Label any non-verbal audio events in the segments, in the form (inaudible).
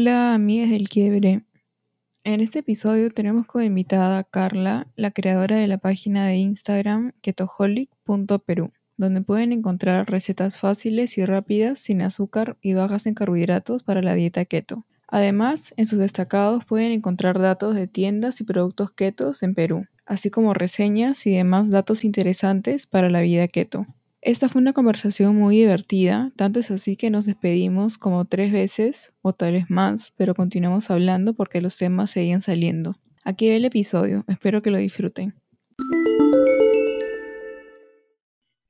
Hola, amigas del quiebre. En este episodio tenemos como invitada a Carla, la creadora de la página de Instagram ketoholic.peru, donde pueden encontrar recetas fáciles y rápidas sin azúcar y bajas en carbohidratos para la dieta keto. Además, en sus destacados pueden encontrar datos de tiendas y productos ketos en Perú, así como reseñas y demás datos interesantes para la vida keto. Esta fue una conversación muy divertida, tanto es así que nos despedimos como tres veces o tal vez más, pero continuamos hablando porque los temas seguían saliendo. Aquí ve el episodio, espero que lo disfruten.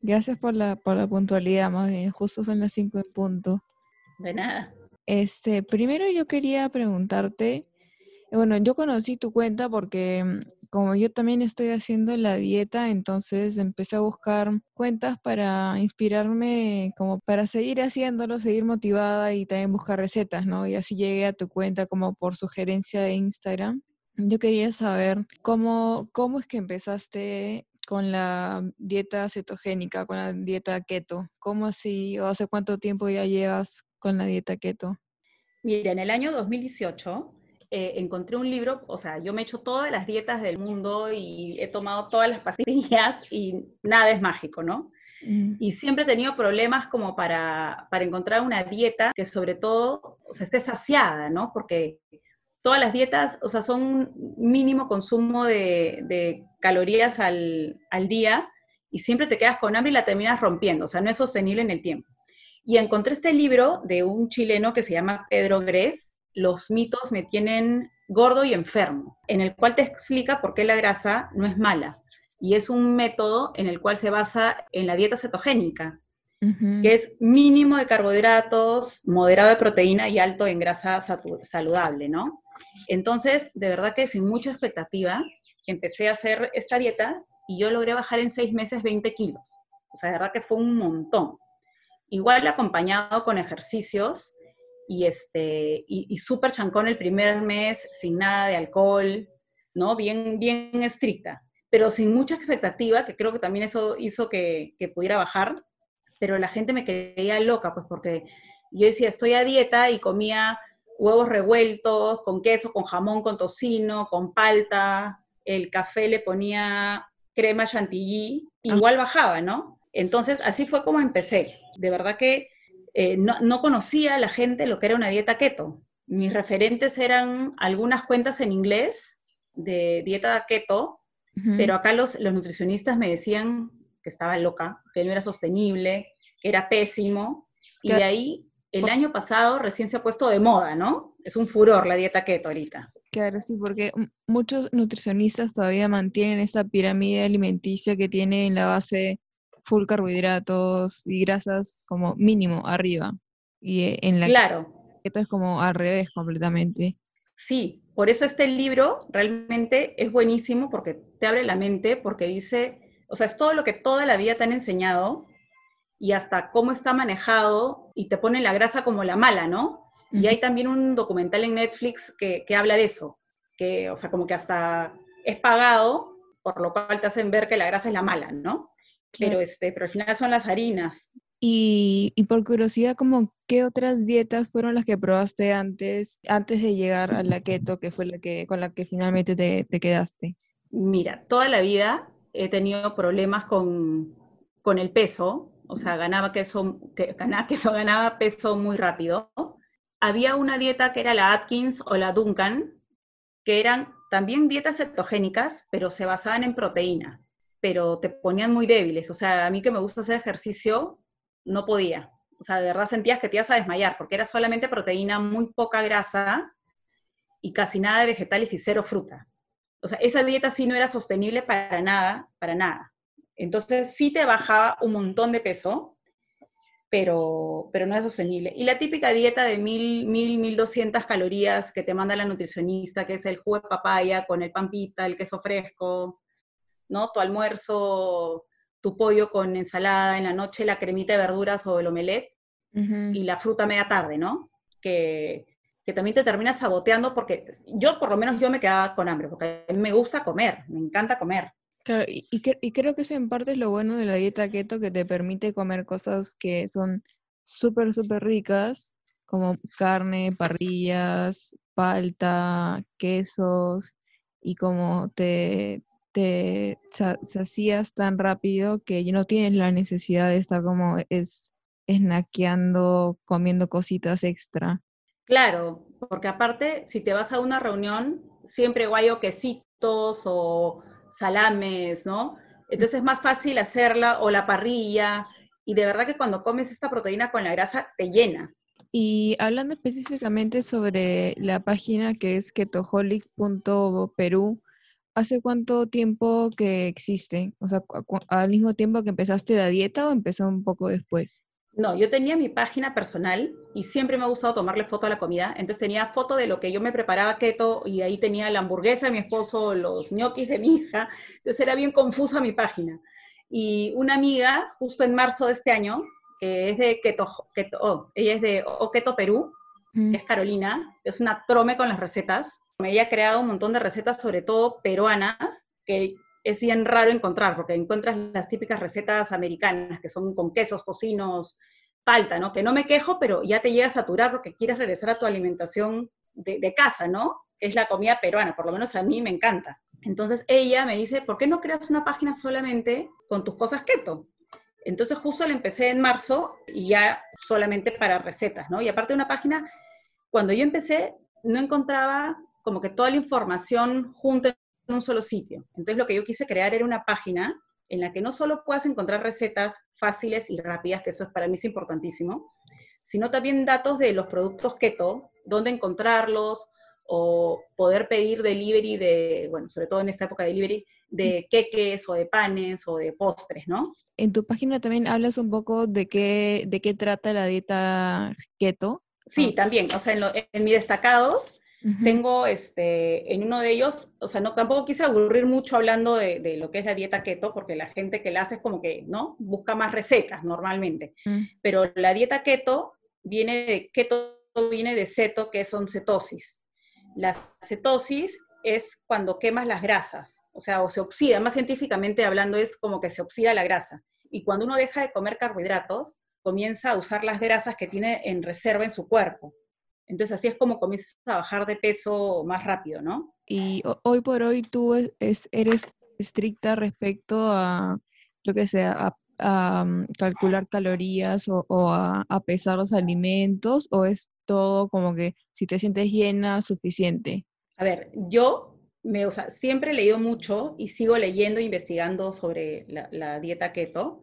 Gracias por la, por la puntualidad, más bien, justo son las cinco en punto. De nada. Este, primero yo quería preguntarte, bueno, yo conocí tu cuenta porque mm, como yo también estoy haciendo la dieta, entonces empecé a buscar cuentas para inspirarme, como para seguir haciéndolo, seguir motivada y también buscar recetas, ¿no? Y así llegué a tu cuenta como por sugerencia de Instagram. Yo quería saber cómo, cómo es que empezaste con la dieta cetogénica, con la dieta keto. ¿Cómo así, o hace cuánto tiempo ya llevas con la dieta keto? Mira, en el año 2018 eh, encontré un libro, o sea, yo me he hecho todas las dietas del mundo y he tomado todas las pastillas y nada es mágico, ¿no? Mm. Y siempre he tenido problemas como para, para encontrar una dieta que sobre todo o sea, esté saciada, ¿no? Porque todas las dietas, o sea, son mínimo consumo de, de calorías al, al, día y siempre te quedas con hambre y la terminas rompiendo, o sea, no es sostenible en el tiempo. Y encontré este libro de un chileno que se llama Pedro Gres, los mitos me tienen gordo y enfermo, en el cual te explica por qué la grasa no es mala. Y es un método en el cual se basa en la dieta cetogénica, que es mínimo de carbohidratos, moderado de proteína y alto en grasa saludable, ¿no? Entonces, de verdad que sin mucha expectativa, empecé a hacer esta dieta y yo logré bajar en seis meses 20 kilos. O sea, de verdad que fue un montón. Igual acompañado con ejercicios y, este, y, súper chancón el primer mes, sin nada de alcohol, ¿no? Bien, bien estricta, pero sin mucha expectativa, que creo que también eso hizo que, que pudiera bajar, pero la gente me creía loca, pues porque yo decía, estoy a dieta y comía huevos revueltos, con queso, con jamón, con tocino, con palta, el café le ponía crema chantilly, ah. igual bajaba, ¿no? Entonces, así fue como empecé. De verdad que eh, no, conocía la gente lo que era una dieta keto. Mis referentes eran algunas cuentas en inglés de dieta keto, pero acá los, los nutricionistas me decían que estaba loca, que no era sostenible, que era pésimo, y de ahí el año pasado recién se ha puesto de moda, ¿no? Es un furor la dieta keto ahorita. Claro, sí, porque muchos nutricionistas todavía mantienen esa pirámide alimenticia que tiene en la base full carbohidratos y grasas como mínimo arriba. Y eh, en la claro. esto es como al revés completamente. Sí, por eso este libro realmente es buenísimo porque te abre la mente, porque dice, o sea, es todo lo que toda la vida te han enseñado y hasta cómo está manejado y te pone la grasa como la mala, ¿no? Y hay también un documental en Netflix que, que habla de eso, que, o sea, como que hasta es pagado, por lo cual te hacen ver que la grasa es la mala, ¿no? Pero, este, pero al final son las harinas. Y, y, por curiosidad, como ¿qué otras dietas fueron las que probaste antes, antes de llegar a la keto, que fue la que, con la que finalmente te, te quedaste? Mira, toda la vida he tenido problemas con, con el peso, o sea, ganaba queso, que, ganaba (laughs) queso, ganaba peso muy rápido. Había una dieta que era la Atkins o la Duncan, que eran también dietas cetogénicas, pero se basaban en proteína pero te ponían muy débiles. O sea, a mí que me gusta hacer ejercicio, no podía. O sea, de verdad sentías que te ibas a desmayar, porque era solamente proteína, muy poca grasa y casi nada de vegetales y cero fruta. O sea, esa dieta sí no era sostenible para nada, para nada. Entonces sí te bajaba un montón de peso, pero, pero no es sostenible. Y la típica dieta de 1000, 1000, 1200 calorías que te manda la nutricionista, que es el jugo de papaya con el pampita, el queso fresco, ¿no? Tu almuerzo, tu pollo con ensalada, en la noche la cremita de verduras o el omelette y la fruta media tarde, ¿no? Que, que también te terminas saboteando porque yo por lo menos yo me quedaba con hambre, porque a mí me gusta comer, me encanta comer. Claro, y, y, creo que eso en parte es lo bueno de la dieta keto, que te permite comer cosas que son súper, súper ricas, como carne, parrillas, palta, quesos, y como te, te hacías tan rápido que no tienes la necesidad de estar como es snackeando, comiendo cositas extra. Claro, porque aparte, si te vas a una reunión, siempre guayo quesitos o salames, ¿no? Entonces es más fácil hacerla o la parrilla. Y de verdad que cuando comes esta proteína con la grasa, te llena. Y hablando específicamente sobre la página que es ketoholic.peru, ¿hace cuánto tiempo que existe? O sea, ¿al mismo tiempo que empezaste la dieta o empezó un poco después? No, yo tenía mi página personal y siempre me ha gustado tomarle foto a la comida. Entonces tenía foto de lo que yo me preparaba keto y ahí tenía la hamburguesa de mi esposo, los ñoquis de mi hija. Entonces era bien confusa mi página. Y una amiga, justo en marzo de este año, que es de Keto, oh, ella es de O Keto Perú, que es Carolina, es una trome con las recetas. Ella ha creado un montón de recetas, sobre todo peruanas, que es bien raro encontrar, porque encuentras las típicas recetas americanas, que son con quesos, tocinos, falta, ¿no? Que no me quejo, pero ya te llega a saturar porque quieres regresar a tu alimentación de, de casa, ¿no? Es la comida peruana, por lo menos a mí me encanta. Entonces ella me dice, ¿por qué no creas una página solamente con tus cosas keto? Entonces justo la empecé en marzo y ya solamente para recetas, ¿no? Y aparte de una página, cuando yo empecé, no encontraba como que toda la información junta en un solo sitio. Entonces lo que yo quise crear era una página en la que no solo puedas encontrar recetas fáciles y rápidas, que eso es para mí es importantísimo, sino también datos de los productos keto, dónde encontrarlos, o poder pedir delivery de, bueno, sobre todo en esta época de delivery, de queques o de panes o de postres, ¿no? En tu página también hablas un poco de qué, de qué trata la dieta keto. Sí, también, o sea, en, en mis destacados tengo, este, en uno de ellos, o sea, no, tampoco quise aburrir mucho hablando de, de, lo que es la dieta keto, porque la gente que la hace es como que, ¿no? Busca más recetas normalmente. Mm. Pero la dieta keto viene de, keto viene de ceto, que son cetosis. La cetosis es cuando quemas las grasas, o sea, o se oxida, más científicamente hablando es como que se oxida la grasa. Y cuando uno deja de comer carbohidratos, comienza a usar las grasas que tiene en reserva en su cuerpo. Entonces así es como comienzas a bajar de peso más rápido, ¿no? Y hoy por hoy tú eres estricta respecto a lo que sea, a, mm, calcular calorías o, a, a, pesar los alimentos, o es todo como que si te sientes llena, suficiente? A ver, yo me, o sea, siempre he leído mucho y sigo leyendo e investigando sobre la, dieta keto,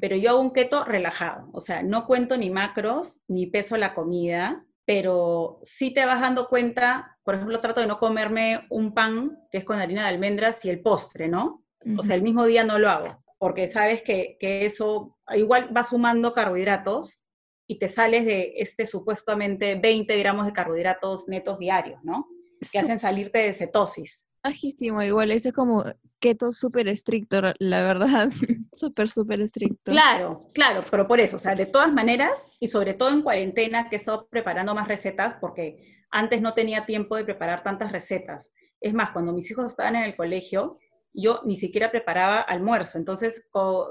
pero yo hago un keto relajado, o sea, no cuento ni macros, ni peso la comida, pero sí te vas dando cuenta, por ejemplo, trato de no comerme un pan que es con harina de almendras y el postre, ¿no? O sea, el mismo día no lo hago, porque sabes que, que eso igual va sumando carbohidratos y te sales de este supuestamente 20 gramos de carbohidratos netos diarios, ¿no? Que hacen salirte de cetosis. Bajísimo, igual, ese es como keto súper estricto, la verdad, (laughs) súper, súper estricto. Claro, claro, pero por eso, o sea, de todas maneras, y sobre todo en cuarentena, que he estado preparando más recetas, porque antes no tenía tiempo de preparar tantas recetas. Es más, cuando mis hijos estaban en el colegio, yo ni siquiera preparaba almuerzo. Entonces,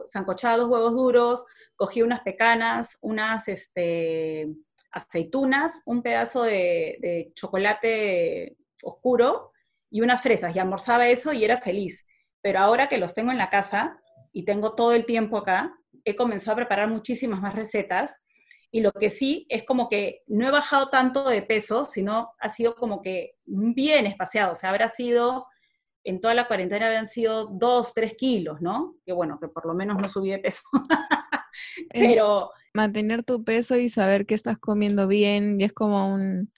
sancochaba dos huevos duros, cogí unas pecanas, unas este, aceitunas, un pedazo de, chocolate oscuro y unas fresas. Y almorzaba eso y era feliz. Pero ahora que los tengo en la casa y tengo todo el tiempo acá, he comenzado a preparar muchísimas más recetas. Y lo que sí es como que no he bajado tanto de peso, sino ha sido como que bien espaciado. O sea, habrá sido en toda la cuarentena habían sido dos, tres kilos, ¿no? Que bueno, que por lo menos no subí de peso. (laughs) Pero... Mantener tu peso y saber que estás comiendo bien y es como un...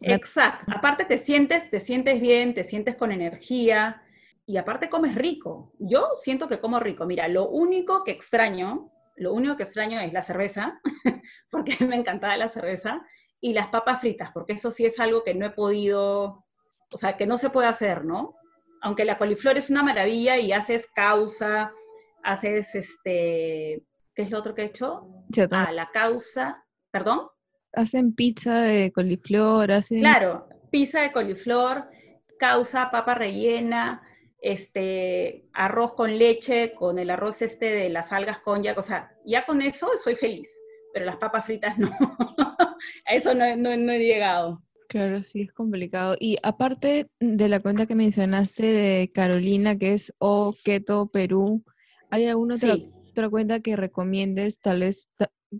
Exacto. Aparte te sientes, te sientes bien, te sientes con energía y aparte comes rico. Yo siento que como rico. Mira, lo único que extraño, lo único que extraño es la cerveza, (laughs) porque (laughs) me encantaba la cerveza, y las papas fritas, porque eso sí es algo que no he podido, o sea, que no se puede hacer, ¿no? aunque la coliflor es una maravilla y haces causa, haces este, ¿qué es lo otro que he hecho? ah, la causa, perdón. Hacen pizza de coliflor, hacen... Claro, pizza de coliflor, causa, papa rellena, este, arroz con leche, con el arroz este de las algas con ya, o sea, ya con eso soy feliz, pero las papas fritas no. (laughs) a eso no, no, no he llegado. Claro, sí, es complicado. Y aparte de la cuenta que mencionaste de Carolina, que es O Keto Perú, ¿hay alguna otra, otra cuenta que recomiendes, tal vez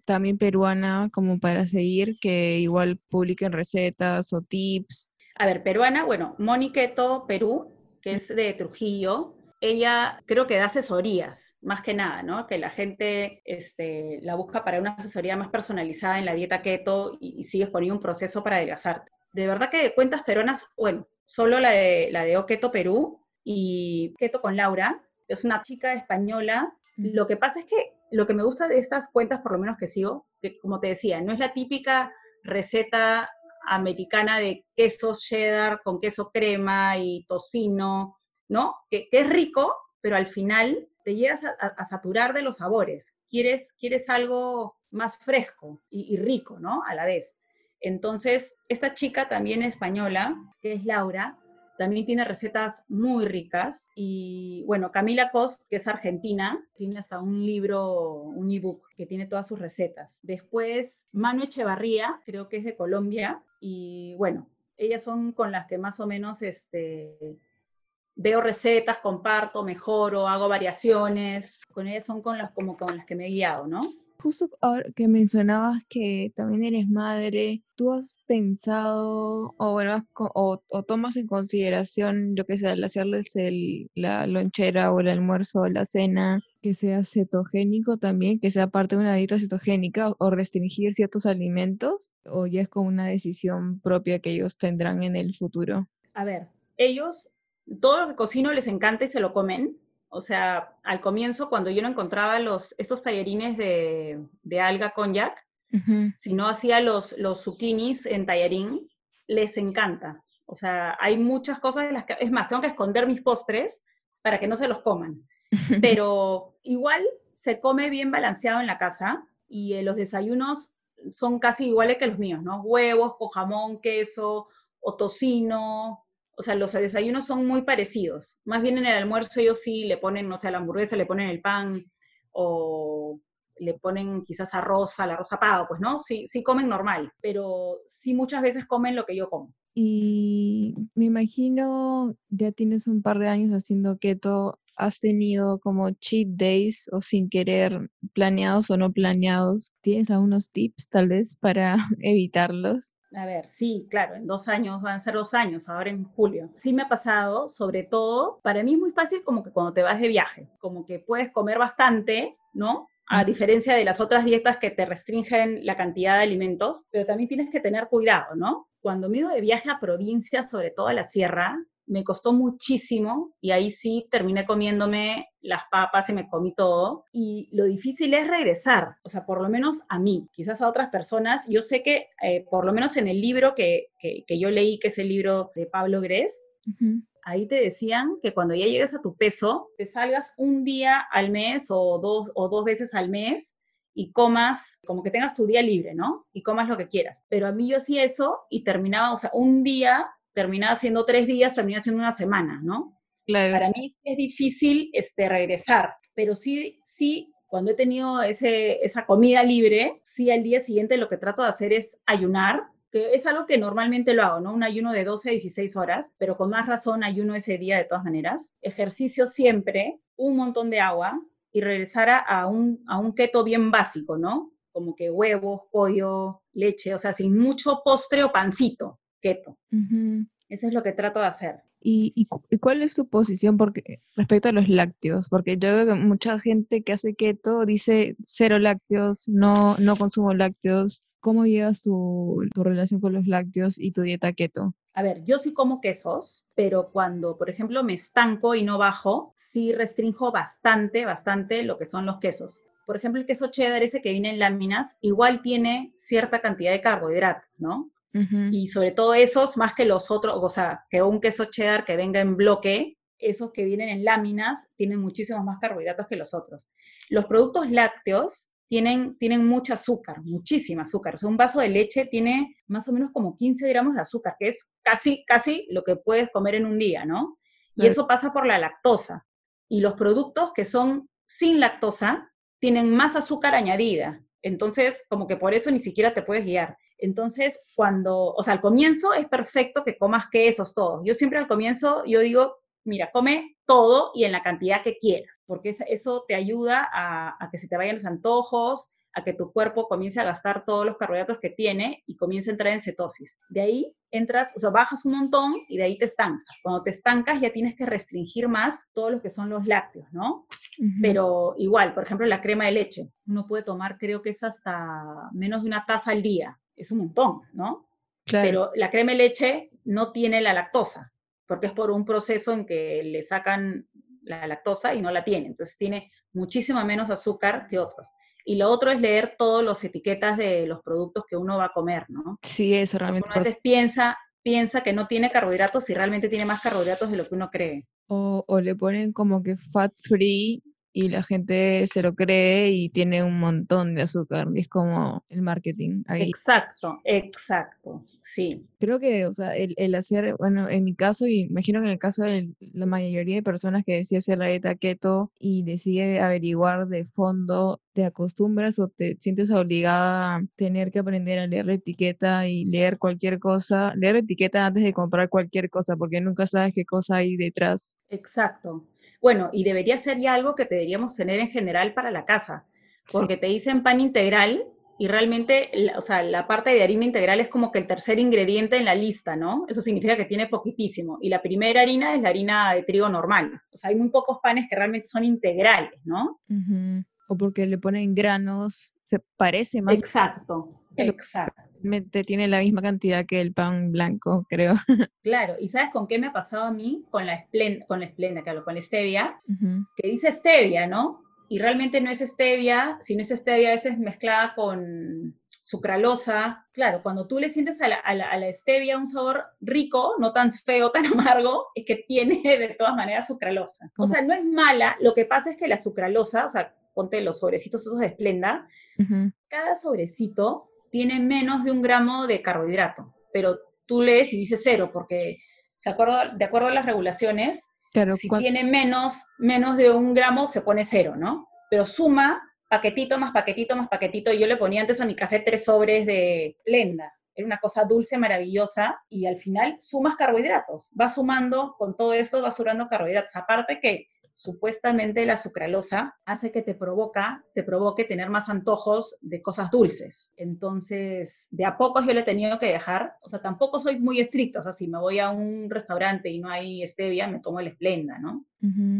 también peruana, como para seguir, que igual publiquen recetas o tips? A ver, peruana, bueno, Moni Keto Perú, que es de Trujillo, ella creo que da asesorías, más que nada, ¿no? Que la gente este, la busca para una asesoría más personalizada en la dieta keto y, y sigues con un proceso para adelgazarte. De verdad que de cuentas peruanas, bueno, solo la de, la de O Keto Perú y Keto con Laura, que es una chica española. Lo que pasa es que lo que me gusta de estas cuentas, por lo menos que sigo, que como te decía, no es la típica receta americana de queso cheddar con queso crema y tocino, ¿no? Que, es rico, pero al final te llegas a, saturar de los sabores. Quieres, quieres algo más fresco y, rico, ¿no? A la vez. Entonces, esta chica también española, que es Laura, también tiene recetas muy ricas. Y bueno, Camila Cost, que es argentina, tiene hasta un libro, un ebook que tiene todas sus recetas. Después, Manu Echevarría, creo que es de Colombia. Y bueno, ellas son con las que más o menos este, veo recetas, comparto, mejoro, hago variaciones. Con ellas son con las, como con las que me he guiado, ¿no? Justo ahora que mencionabas que también eres madre, ¿tú has pensado o bueno, o, tomas en consideración, yo que sé, al hacerles la lonchera o el almuerzo o la cena, que sea cetogénico también, que sea parte de una dieta cetogénica o restringir ciertos alimentos? ¿O ya es como una decisión propia que ellos tendrán en el futuro? A ver, ellos todo lo que cocino les encanta y se lo comen. O sea, al comienzo, cuando yo no encontraba los, estos tallarines de, de alga konjac, si no hacía los, los zucchinis en tallarín, les encanta. O sea, hay muchas cosas de las que, es más, tengo que esconder mis postres para que no se los coman. (laughs) Pero igual se come bien balanceado en la casa y eh, los desayunos son casi iguales que los míos, ¿no? Huevos con jamón, queso o tocino, o sea, los desayunos son muy parecidos. Más bien en el almuerzo ellos sí le ponen, no sé, a la hamburguesa le ponen el pan o le ponen quizás arroz al arroz zapado, pues no, sí, sí comen normal, pero sí muchas veces comen lo que yo como. Y me imagino, ya tienes un par de años haciendo keto, ¿has tenido como cheat days o sin querer planeados o no planeados? ¿Tienes algunos tips tal vez para (laughs) evitarlos? A ver, sí, claro, en dos años, van a ser dos años, ahora en julio. Sí me ha pasado, sobre todo, para mí es muy fácil como que cuando te vas de viaje, como que puedes comer bastante, ¿no? A diferencia de las otras dietas que te restringen la cantidad de alimentos, pero también tienes que tener cuidado, ¿no? Cuando me ido de viaje a provincias, sobre todo a la sierra, me costó muchísimo y ahí sí terminé comiéndome las papas y me comí todo. Y lo difícil es regresar, o sea, por lo menos a mí, quizás a otras personas. Yo sé que eh, por lo menos en el libro que, que, yo leí, que es el libro de Pablo Gres, ahí te decían que cuando ya llegues a tu peso, te salgas un día al mes o dos, o dos veces al mes y comas, como que tengas tu día libre, ¿no? Y comas lo que quieras. Pero a mí yo hacía eso y terminaba, o sea, un día terminaba siendo tres días, termina siendo una semana, ¿no? Claro. Para mí es difícil este, regresar, pero sí, sí, cuando he tenido ese, esa comida libre, sí al día siguiente lo que trato de hacer es ayunar, que es algo que normalmente lo hago, ¿no? Un ayuno de 12 a 16 horas, pero con más razón ayuno ese día de todas maneras. Ejercicio siempre, un montón de agua y regresar a, un, a un keto bien básico, ¿no? Como que huevos, pollo, leche, o sea, sin mucho postre o pancito, keto. Eso es lo que trato de hacer. ¿Y, cuál es su posición porque, respecto a los lácteos? Porque yo veo que mucha gente que hace keto dice cero lácteos, no, no consumo lácteos. ¿Cómo llevas tu, tu relación con los lácteos y tu dieta keto? A ver, yo sí como quesos, pero cuando, por ejemplo, me estanco y no bajo, sí restringo bastante, bastante lo que son los quesos. Por ejemplo, el queso cheddar, ese que viene en láminas, igual tiene cierta cantidad de carbohidratos, ¿no? Y sobre todo esos, más que los otros, o sea, que un queso cheddar que venga en bloque, esos que vienen en láminas tienen muchísimos más carbohidratos que los otros. Los productos lácteos tienen, tienen mucho azúcar, muchísima azúcar. O sea, un vaso de leche tiene más o menos como 15 gramos de azúcar, que es casi, casi lo que puedes comer en un día, ¿no? Y eso pasa por la lactosa. Y los productos que son sin lactosa tienen más azúcar añadida. Entonces, como que por eso ni siquiera te puedes guiar. Entonces, cuando, o sea, al comienzo es perfecto que comas quesos todos. Yo siempre al comienzo, yo digo, mira, come todo y en la cantidad que quieras, porque eso te ayuda a, a que se te vayan los antojos, a que tu cuerpo comience a gastar todos los carbohidratos que tiene y comience a entrar en cetosis. De ahí entras, o sea, bajas un montón y de ahí te estancas. Cuando te estancas ya tienes que restringir más todo lo que son los lácteos, ¿no? Pero igual, por ejemplo, la crema de leche, uno puede tomar, creo que es hasta menos de una taza al día. Es un montón, ¿no? Claro. Pero la crema de leche no tiene la lactosa, porque es por un proceso en que le sacan la lactosa y no la tiene. Entonces tiene muchísima menos azúcar que otros. Y lo otro es leer todas las etiquetas de los productos que uno va a comer, ¿no? Sí, eso realmente. a veces piensa, piensa que no tiene carbohidratos y realmente tiene más carbohidratos de lo que uno cree. O, o le ponen como que fat free y la gente se lo cree y tiene un montón de azúcar. Y es como el marketing. Ahí. Exacto, exacto, sí. Creo que, o sea, el, el, hacer, bueno, en mi caso, y imagino que en el caso de la mayoría de personas que decide hacer la dieta keto y decide averiguar de fondo, te acostumbras o te sientes obligada a tener que aprender a leer la etiqueta y leer cualquier cosa, leer la etiqueta antes de comprar cualquier cosa, porque nunca sabes qué cosa hay detrás. Exacto. Bueno, y debería ser ya algo que deberíamos tener en general para la casa, porque te dicen pan integral y realmente, o sea, la parte de harina integral es como que el tercer ingrediente en la lista, ¿no? Eso significa que tiene poquitísimo. Y la primera harina es la harina de trigo normal. O sea, hay muy pocos panes que realmente son integrales, ¿no? O porque le ponen granos, se parece más. Exacto, exacto tiene la misma cantidad que el pan blanco, creo. (laughs) Claro, y ¿sabes con qué me ha pasado a mí? Con la esplenda, con la esplenda, claro, con la stevia, que dice stevia, ¿no? Y realmente no es stevia, si no es stevia a veces mezclada con sucralosa. Claro, cuando tú le sientes a la, a, la, stevia un sabor rico, no tan feo, tan (laughs) amargo, es que tiene de todas maneras sucralosa. O sea, no es mala, lo que pasa es que la sucralosa, o sea, ponte los sobrecitos esos de esplenda, cada sobrecito tiene menos de un gramo de carbohidrato, pero tú lees y dice cero, porque de acuerdo a las regulaciones, si tiene menos, menos de un gramo, se pone cero, ¿no? Pero suma paquetito más paquetito más paquetito, y yo le ponía antes a mi café tres sobres de lenda. Era una cosa dulce, maravillosa, y al final sumas carbohidratos. Va sumando, con todo esto va sumando carbohidratos. Aparte que supuestamente la sucralosa hace que te provoca, te provoque tener más antojos de cosas dulces. Entonces, de a poco yo le he tenido que dejar, o sea, tampoco soy muy estricta, o sea, si me voy a un restaurante y no hay stevia, me tomo el Splenda, ¿no?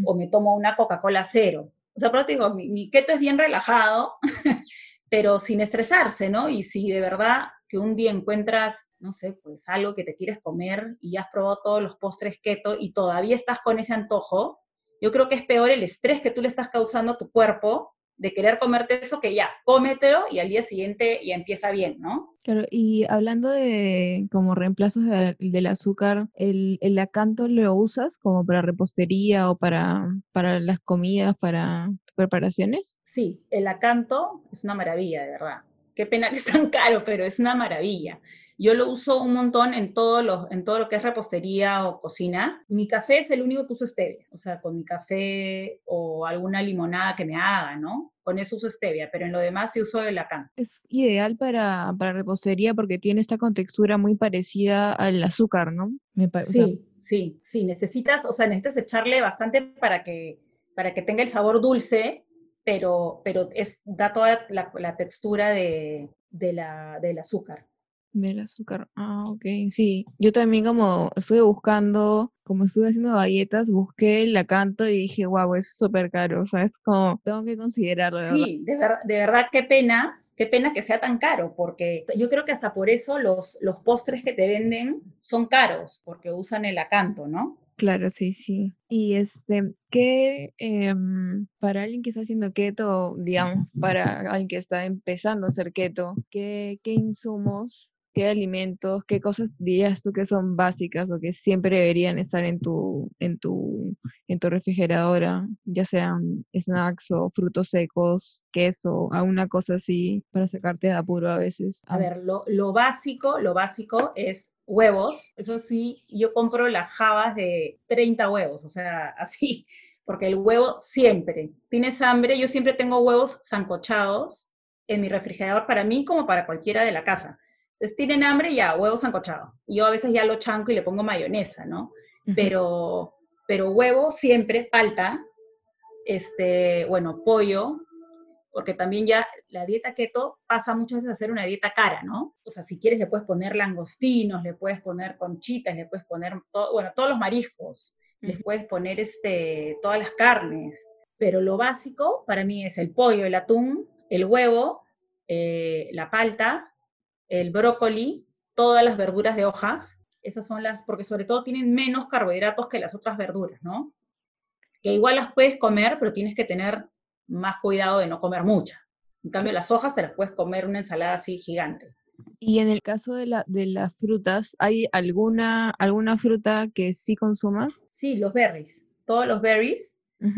O me tomo una Coca-Cola cero. O sea, pero te digo, mi, mi keto es bien relajado, (laughs) pero sin estresarse, ¿no? Y si de verdad que un día encuentras, no sé, pues algo que te quieres comer y has probado todos los postres keto y todavía estás con ese antojo, yo creo que es peor el estrés que tú le estás causando a tu cuerpo de querer comerte eso que ya, cómetelo y al día siguiente ya empieza bien, ¿no? Claro, y hablando de como reemplazos del azúcar, ¿el, ¿el acanto lo usas como para repostería o para, para las comidas, para preparaciones? Sí, el acanto es una maravilla, de verdad. Qué pena que es tan caro, pero es una maravilla. Yo lo uso un montón en todo, lo, en todo lo que es repostería o cocina. Mi café es el único que uso stevia, o sea, con mi café o alguna limonada que me haga, ¿no? Con eso uso stevia, pero en lo demás sí uso el acán. Es ideal para, para repostería porque tiene esta contextura muy parecida al azúcar, ¿no? Me sí, sí, sí. Necesitas, o sea, necesitas echarle bastante para que, para que tenga el sabor dulce, pero, pero es, da toda la, textura de, de la, del azúcar. Del azúcar. Ah, ok. Sí, yo también como estuve buscando, como estuve haciendo galletas, busqué el acanto y dije, wow, es súper caro. O sea, es como, tengo que considerarlo. sí, de, de verdad, qué pena, qué pena que sea tan caro, porque yo creo que hasta por eso los, los postres que te venden son caros, porque usan el acanto, ¿no? Claro, sí, sí. Y este, ¿qué em, para alguien que está haciendo keto, digamos, para alguien que está empezando a hacer keto, qué, qué insumos qué alimentos, qué cosas dirías tú que son básicas o que siempre deberían estar en tu, en tu, en tu refrigeradora, ya sean snacks o frutos secos, queso, alguna cosa así para sacarte de apuro a veces. A ver, lo, lo básico, lo básico es huevos. Eso sí, yo compro las jabas de 30 huevos, o sea, (laughs) así, porque el huevo siempre, tienes hambre, yo siempre tengo huevos zancochados en mi refrigerador para mí como para cualquiera de la casa. Entonces tienen hambre, ya, huevo sancochado. Yo a veces ya lo chanco y le pongo mayonesa, ¿no? Pero, pero huevo siempre, falta, este, bueno, pollo, porque también ya la dieta keto pasa muchas veces a ser una dieta cara, ¿no? O sea, si quieres le puedes poner langostinos, le puedes poner conchitas, le puedes poner, bueno, todos los mariscos, les puedes poner este, todas las carnes, pero lo básico para mí es el pollo, el atún, el huevo, eh, la palta, el brócoli, todas las verduras de hojas, esas son las, porque sobre todo tienen menos carbohidratos que las otras verduras, ¿no? Que igual las puedes comer, pero tienes que tener más cuidado de no comer muchas. En cambio, las hojas te las puedes comer una ensalada así gigante. Y en el caso de, la, de las frutas, ¿hay alguna, alguna fruta que sí consumas? Sí, los berries. Todos los berries,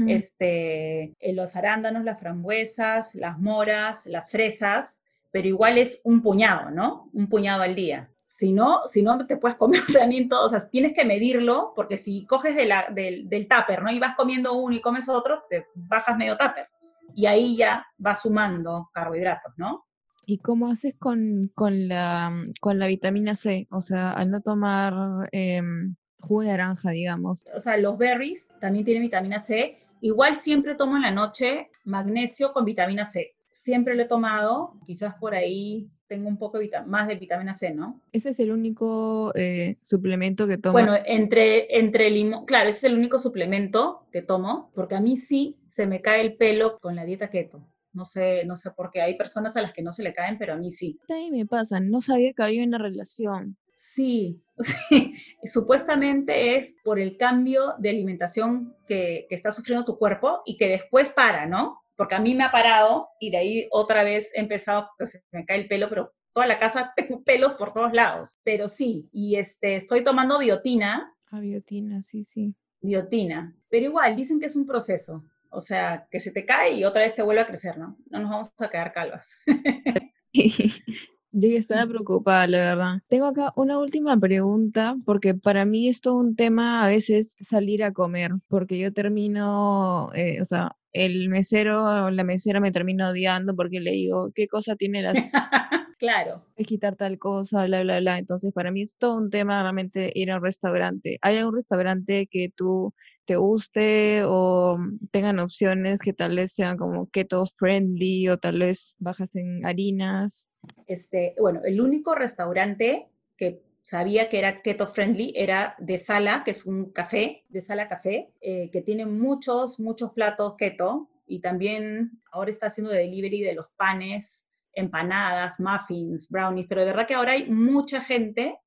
este, eh, los arándanos, las frambuesas, las moras, las fresas, pero igual es un puñado, ¿no? Un puñado al día. Si no, si no te puedes comer también todo, o sea, tienes que medirlo, porque si coges de la, del, del tupper, ¿no? Y vas comiendo uno y comes otro, te bajas medio tupper. Y ahí ya vas sumando carbohidratos, ¿no? ¿Y cómo haces con, con, la, con la vitamina C? O sea, al no tomar em, jugo de naranja, digamos. O sea, los berries también tienen vitamina C. Igual siempre tomo en la noche magnesio con vitamina C siempre lo he tomado, quizás por ahí tengo un poco más de vitamina C, ¿no? Ese es el único eh, suplemento que tomo. Bueno, entre, entre limón, claro, ese es el único suplemento que tomo, porque a mí sí se me cae el pelo con la dieta keto. No sé, no sé por qué. Hay personas a las que no se le caen, pero a mí sí. Ahí me pasa, no sabía que había una relación. Sí, (laughs) sí, supuestamente es por el cambio de alimentación que, que está sufriendo tu cuerpo y que después para, ¿no? Porque a mí me ha parado y de ahí otra vez he empezado, que se me cae el pelo, pero toda la casa (laughs) tengo pelos por todos lados. Pero sí, y este, estoy tomando biotina. Ah, biotina, sí, sí. Biotina. Pero igual, dicen que es un proceso. O sea, que se te cae y otra vez te vuelve a crecer, ¿no? No nos vamos a quedar calvas. (laughs) (laughs) Yo ya estaba preocupada, la verdad. Tengo acá una última pregunta, porque para mí es todo un tema a veces salir a comer, porque yo termino, eh, o sea, el mesero o la mesera me termina odiando porque le digo, ¿qué cosa tiene la... (laughs) claro. Es quitar tal cosa, bla, bla, bla. Entonces, para mí es todo un tema realmente ir a un restaurante. ¿Hay algún restaurante que tú te guste o tengan opciones que tal vez sean como keto friendly o tal vez bajas en harinas? Este, bueno, el único restaurante que sabía que era keto friendly, era de Sala, que es un café, de Sala Café, eh, que tiene muchos, muchos platos keto y también ahora está haciendo de delivery de los panes, empanadas, muffins, brownies, pero de verdad que ahora hay mucha gente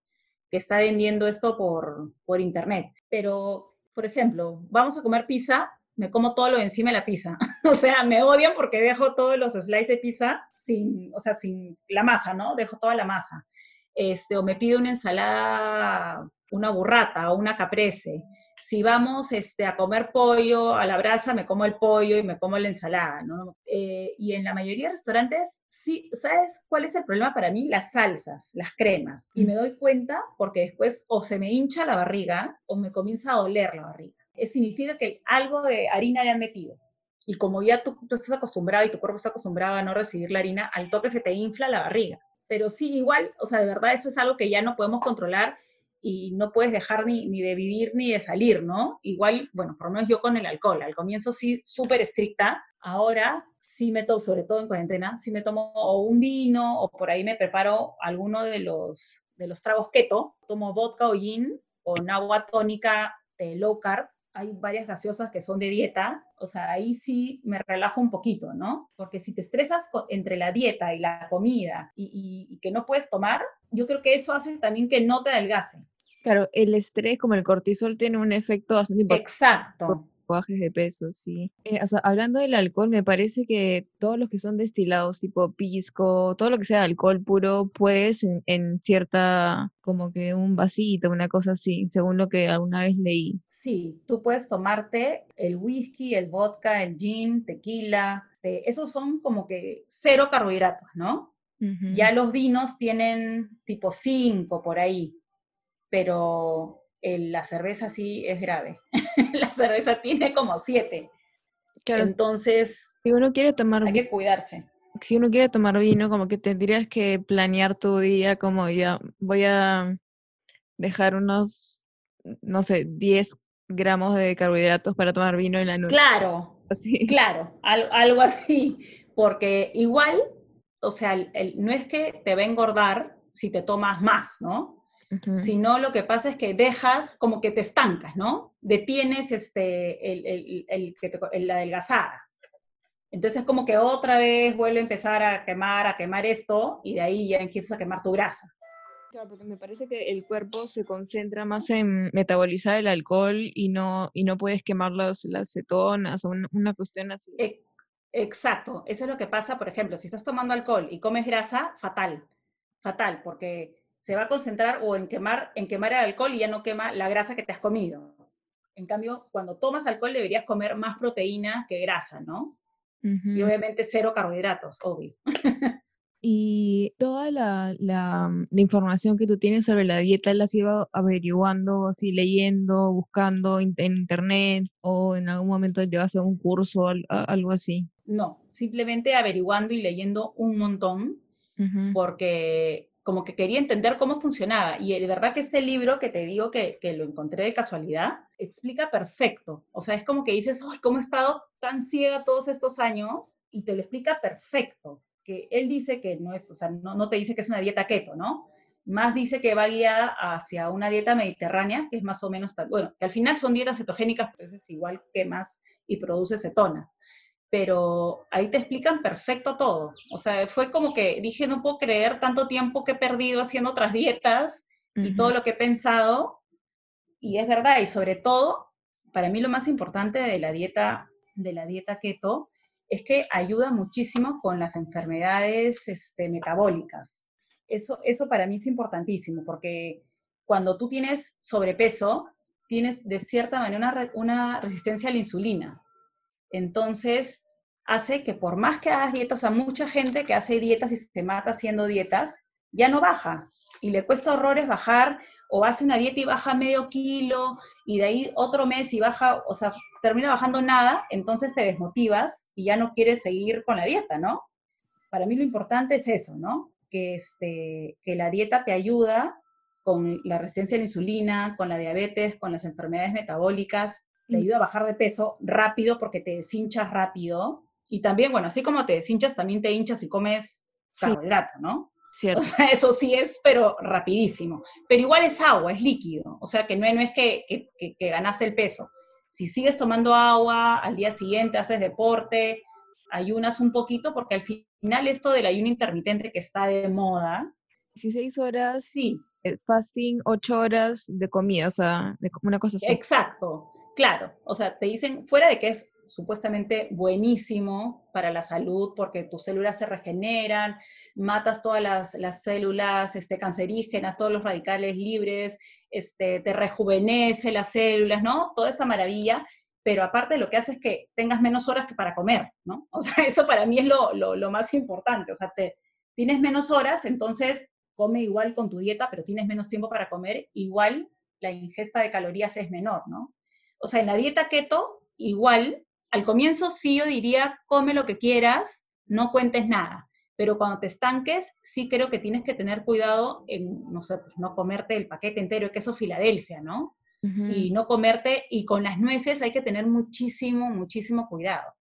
que está vendiendo esto por, por internet. Pero, por ejemplo, vamos a comer pizza, me como todo lo encima de la pizza. (laughs) o sea, me odian porque dejo todos los slices de pizza sin, o sea, sin la masa, ¿no? Dejo toda la masa este, o me pido una ensalada, una burrata o una caprese. Si vamos este, a comer pollo a la brasa, me como el pollo y me como la ensalada, ¿no? Eh, y en la mayoría de restaurantes, sí, ¿sabes cuál es el problema para mí? Las salsas, las cremas. Y me doy cuenta porque después o se me hincha la barriga o me comienza a doler la barriga. Eso significa que algo de harina le han metido. Y como ya tú, tú estás acostumbrado y tu cuerpo está acostumbrado a no recibir la harina, al toque se te infla la barriga pero sí, igual, o sea, de verdad eso es algo que ya no podemos controlar y no puedes dejar ni, ni de vivir ni de salir, ¿no? Igual, bueno, por lo menos yo con el alcohol, al comienzo sí, súper estricta, ahora sí me tomo, sobre todo en cuarentena, sí me tomo un vino o por ahí me preparo alguno de los, de los tragos keto, tomo vodka o gin o agua tónica de low carb hay varias gaseosas que son de dieta, o sea, ahí sí me relajo un poquito, ¿no? Porque si te estresas entre la dieta y la comida y, que no puedes tomar, yo creo que eso hace también que no te adelgace. Claro, el estrés como el cortisol tiene un efecto bastante importante. Exacto bajes de peso, sí. Eh, o sea, hablando del alcohol, me parece que todos los que son destilados, tipo pisco, todo lo que sea alcohol puro, pues en, cierta, como que un vasito, una cosa así, según lo que alguna vez leí. Sí, tú puedes tomarte el whisky, el vodka, el gin, tequila, este, esos son como que cero carbohidratos, ¿no? Ya los vinos tienen tipo 5 por ahí, pero la cerveza sí es grave. (laughs) la cerveza tiene como siete. Entonces, si uno quiere tomar hay que cuidarse. si uno quiere tomar vino, como que tendrías que planear tu día como ya voy a dejar unos, no sé, 10 gramos de carbohidratos para tomar vino en la noche. Claro, claro, algo así, porque igual, o sea, no es que te va a engordar si te tomas más, ¿no? Sino lo que pasa es que dejas, como que te estancas, ¿no? Detienes este, el, el, la adelgazada. Entonces como que otra vez vuelve a empezar a quemar, a quemar esto, y de ahí ya empiezas a quemar tu grasa. Claro, porque me parece que el cuerpo se concentra más en metabolizar el alcohol y no, y no puedes quemar las, las cetonas o una, cuestión así. Exacto, eso es lo que pasa, por ejemplo, si estás tomando alcohol y comes grasa, fatal, fatal, porque se va a concentrar o en quemar, en quemar el alcohol y ya no quema la grasa que te has comido. En cambio, cuando tomas alcohol deberías comer más proteína que grasa, ¿no? Y obviamente cero carbohidratos, obvio. (laughs) y toda la, la, información que tú tienes sobre la dieta la has ido averiguando, así leyendo, buscando en internet o en algún momento llevas a un curso o algo así. No, simplemente averiguando y leyendo un montón, porque como que quería entender cómo funcionaba. Y de verdad que este libro que te digo que, que lo encontré de casualidad, explica perfecto. O sea, es como que dices, ¡ay, cómo he estado tan ciega todos estos años! Y te lo explica perfecto. Que él dice que no es, o sea, no, no te dice que es una dieta keto, ¿no? Más dice que va guiada hacia una dieta mediterránea, que es más o menos bueno, que al final son dietas cetogénicas, entonces igual quemas y produce cetona pero ahí te explican perfecto todo. O sea, fue como que dije, no puedo creer tanto tiempo que he perdido haciendo otras dietas y todo lo que he pensado. Y es verdad, y sobre todo, para mí lo más importante de la dieta, de la dieta keto es que ayuda muchísimo con las enfermedades este, metabólicas. Eso, eso para mí es importantísimo, porque cuando tú tienes sobrepeso, tienes de cierta manera una resistencia a la insulina. Entonces, hace que por más que hagas dietas, a mucha gente que hace dietas y se mata haciendo dietas, ya no baja. Y le cuesta horrores bajar, o hace una dieta y baja medio kilo, y de ahí otro mes y baja, o sea, termina bajando nada, entonces te desmotivas y ya no quieres seguir con la dieta, ¿no? Para mí lo importante es eso, ¿no? Que, este, que la dieta te ayuda con la resistencia a la insulina, con la diabetes, con las enfermedades metabólicas, te ayuda a bajar de peso rápido porque te deshinchas rápido. Y también, bueno, así como te deshinchas, también te hinchas y comes carbohidrato, ¿no? (laughs) Cierto. O sea, eso sí es, pero rapidísimo. Pero igual es agua, es líquido. O sea, que no, no es que, que, que, ganaste el peso. Si sigues tomando agua, al día siguiente haces deporte, ayunas un poquito, porque al final esto del ayuno intermitente que está de moda. 16 horas, sí. Fasting, 8 horas de comida, o sea, de una cosa así. Exacto. Claro, o sea, te dicen, fuera de que es supuestamente buenísimo para la salud porque tus células se regeneran, matas todas las, células este, cancerígenas, todos los radicales libres, este, te rejuvenece las células, ¿no? Toda esta maravilla, pero aparte lo que hace es que tengas menos horas que para comer, ¿no? (laughs) O sea, eso para mí es lo, más importante, o sea, te, tienes menos horas, entonces come igual con tu dieta, pero tienes menos tiempo para comer, igual la ingesta de calorías es menor, ¿no? O sea, en la dieta keto, igual, al comienzo sí yo diría, come lo que quieras, no cuentes nada. Pero cuando te estanques, sí creo que tienes que tener cuidado en, no sé, pues, no comerte el paquete entero de queso Filadelfia, ¿no? Y no comerte, y con las nueces hay que tener muchísimo, muchísimo cuidado.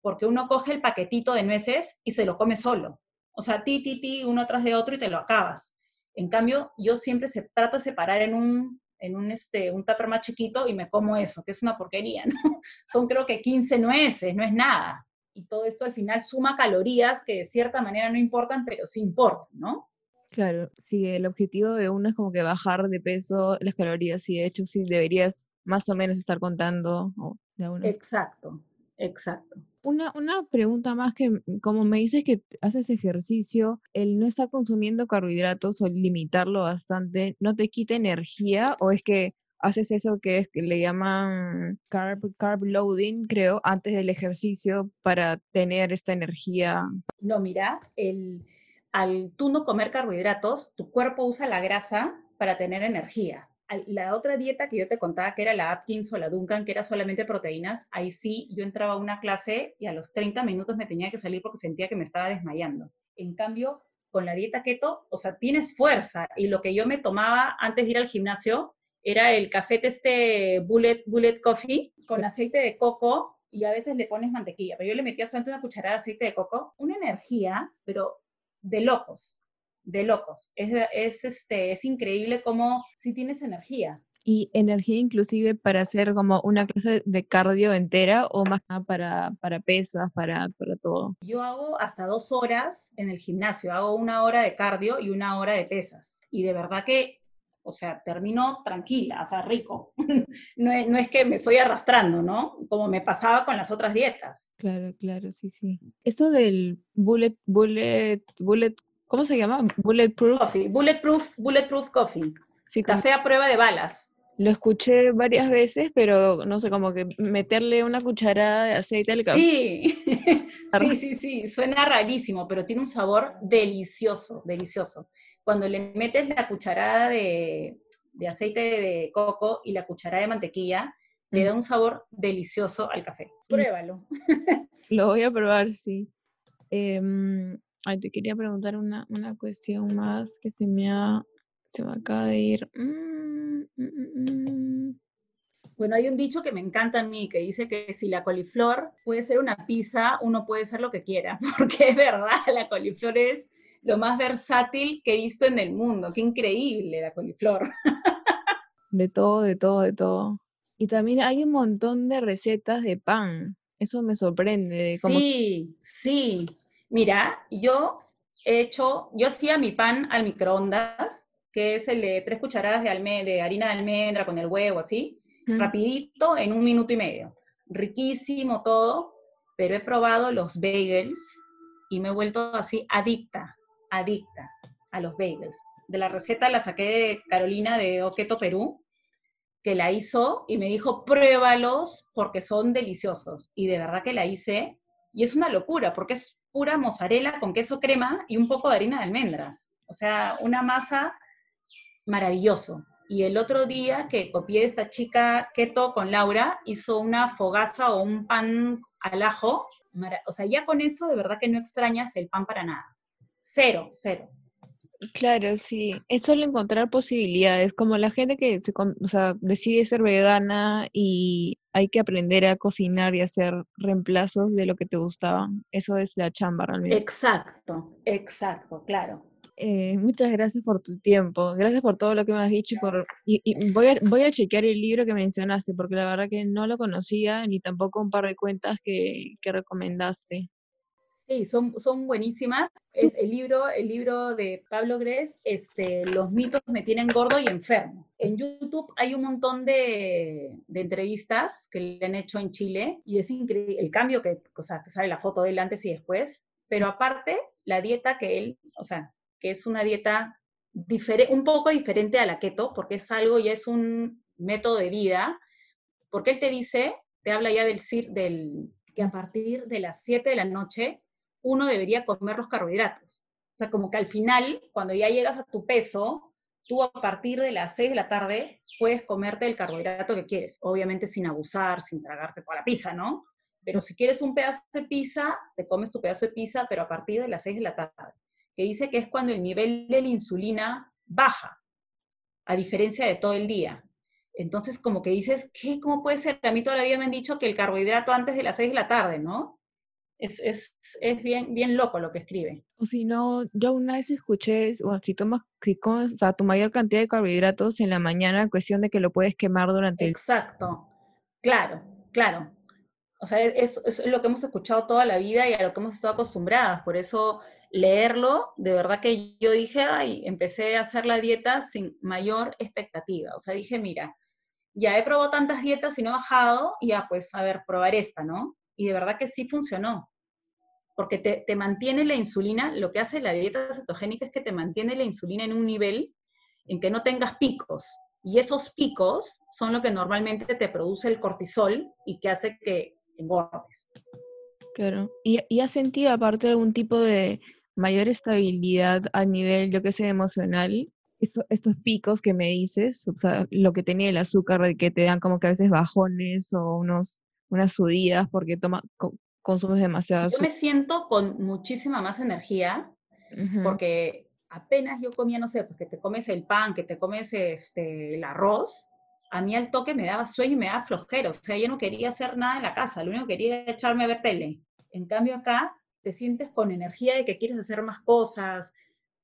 Porque uno coge el paquetito de nueces y se lo come solo. O sea, ti, ti, ti, uno tras de otro y te lo acabas. En cambio, yo siempre se, trato de separar en un en un, este, un tupper más chiquito y me como eso, que es una porquería, (laughs) ¿no? Son creo que 15 nueces, no es nada. Y todo esto al final suma calorías que de cierta manera no importan, pero sí importan, ¿no? Claro, sí, el objetivo de uno es como que bajar de peso las calorías y de hecho sí deberías más o menos estar contando de uno. Exacto, exacto. Una, una pregunta más que, mm, como me dices que haces ejercicio, el no estar consumiendo carbohidratos o limitarlo bastante, ¿no te quita energía o es que haces eso que es que le llaman carb, carb loading, creo, antes del ejercicio para tener esta energía? No, mira, el, al tú no comer carbohidratos, tu cuerpo usa la grasa para tener energía. La otra dieta que yo te contaba, que era la Atkins o la Duncan, que era solamente proteínas, ahí sí, yo entraba a una clase y a los 30 minutos me tenía que salir porque sentía que me estaba desmayando. En cambio, con la dieta keto, o sea, tienes fuerza. Y lo que yo me tomaba antes de ir al gimnasio era el café este Bullet, Bullet Coffee con aceite de coco y a veces le pones mantequilla. Pero yo le metía solamente una cucharada de aceite de coco, una energía, pero de locos de locos. Es, es, este, es increíble cómo si tienes energía. ¿Y energía inclusive para hacer como una clase de cardio entera o más para, para pesas, para, para todo? Yo hago hasta dos horas en el gimnasio, hago una hora de cardio y una hora de pesas. Y de verdad que, o sea, termino tranquila, o sea, rico. (laughs) no, es, no es que me estoy arrastrando, ¿no? Como me pasaba con las otras dietas. Claro, claro, sí, sí. Esto del bullet, bullet, bullet ¿Cómo se llama? Bulletproof. Coffee. Bulletproof, bulletproof coffee. Sí, Café a prueba de balas. Lo escuché varias veces, pero no sé, como que meterle una cucharada de aceite al café. Sí, (laughs) sí, sí, sí, suena rarísimo, pero tiene un sabor delicioso, delicioso. Cuando le metes la cucharada de, aceite de coco y la cucharada de mantequilla, le da un sabor delicioso al café. Pruébalo. (laughs) Lo voy a probar, sí. Em, Ay, te quería preguntar una, cuestión más que se me, ha, se me acaba de ir. Mm, mm, mm, bueno, hay un dicho que me encanta a mí, que dice que si la coliflor puede ser una pizza, uno puede ser lo que quiera, (laughs) porque es verdad, la coliflor es lo más versátil que he visto en el mundo. Qué increíble la coliflor. (laughs) De todo, de todo, de todo. Y también hay un montón de recetas de pan. Eso me sorprende. Sí, sí. Mira, yo he hecho, yo hacía mi pan al microondas, que es el de tres cucharadas de, de harina de almendra con el huevo, así, rapidito, en un minuto y medio. Riquísimo todo, pero he probado los bagels y me he vuelto así adicta, adicta a los bagels. De la receta la saqué de Carolina de Oqueto, Perú, que la hizo y me dijo, pruébalos porque son deliciosos. Y de verdad que la hice y es una locura porque es pura mozzarella con queso crema y un poco de harina de almendras. O sea, una masa maravilloso. Y el otro día que copié esta chica keto con Laura, hizo una fogaza o un pan al ajo. O sea, ya con eso de verdad que no extrañas el pan para nada. Cero, cero. Claro, sí. Es solo encontrar posibilidades, como la gente que se, o sea, decide ser vegana y hay que aprender a cocinar y hacer reemplazos de lo que te gustaba. Eso es la chamba realmente. Exacto, exacto, claro. Eh, muchas gracias por tu tiempo, gracias por todo lo que me has dicho y, por, y, voy, a, voy a chequear el libro que mencionaste porque la verdad que no lo conocía ni tampoco un par de cuentas que, que recomendaste. Sí, son, son buenísimas. Es el libro, el libro de Pablo Gres, este, Los mitos me tienen gordo y enfermo. En YouTube hay un montón de, de entrevistas que le han hecho en Chile y es increíble el cambio que, o sea, que sale la foto de él antes y después. Pero aparte, la dieta que él, o sea, que es una dieta un poco diferente a la keto, porque es algo y es un método de vida, porque él te dice, te habla ya del, del que a partir de las 7 de la noche uno debería comer los carbohidratos. O sea, como que al final, cuando ya llegas a tu peso, tú a partir de las 6 de la tarde puedes comerte el carbohidrato que quieres, obviamente sin abusar, sin tragarte toda la pizza, ¿no? Pero si quieres un pedazo de pizza, te comes tu pedazo de pizza, pero a partir de las 6 de la tarde, que dice que es cuando el nivel de la insulina baja, a diferencia de todo el día. Entonces, como que dices, ¿qué? ¿Cómo puede ser? A mí todavía me han dicho que el carbohidrato antes de las 6 de la tarde, ¿no? Es, es, es, bien, bien loco lo que escribe. O si no, yo una vez escuché, o si tomas, si comes, tu mayor cantidad de carbohidratos en la mañana, cuestión de que lo puedes quemar durante el... Exacto, claro, claro. O sea, es, es, lo que hemos escuchado toda la vida y a lo que hemos estado acostumbradas. Por eso leerlo, de verdad que yo dije, ay, empecé a hacer la dieta sin mayor expectativa. O sea, dije, mira, ya he probado tantas dietas y no he bajado, ya pues, a ver, probar esta, ¿no? Y de verdad que sí funcionó porque te, mantiene la insulina, lo que hace la dieta cetogénica es que te mantiene la insulina en un nivel en que no tengas picos. Y esos picos son lo que normalmente te produce el cortisol y que hace que engordes. Claro. ¿Y, has sentido aparte algún tipo de mayor estabilidad a nivel, yo que sé, emocional? estos picos que me dices, o sea, lo que tenía el azúcar, que te dan como que a veces bajones o unos, unas subidas porque toma, consumes demasiado azúcar. Yo me siento con muchísima más energía porque apenas yo comía, no sé, pues que te comes el pan, que te comes este, el arroz, a mí al toque me daba sueño y me daba flojero. O sea, yo no quería hacer nada en la casa, lo único que quería era echarme a ver tele. En cambio acá te sientes con energía de que quieres hacer más cosas,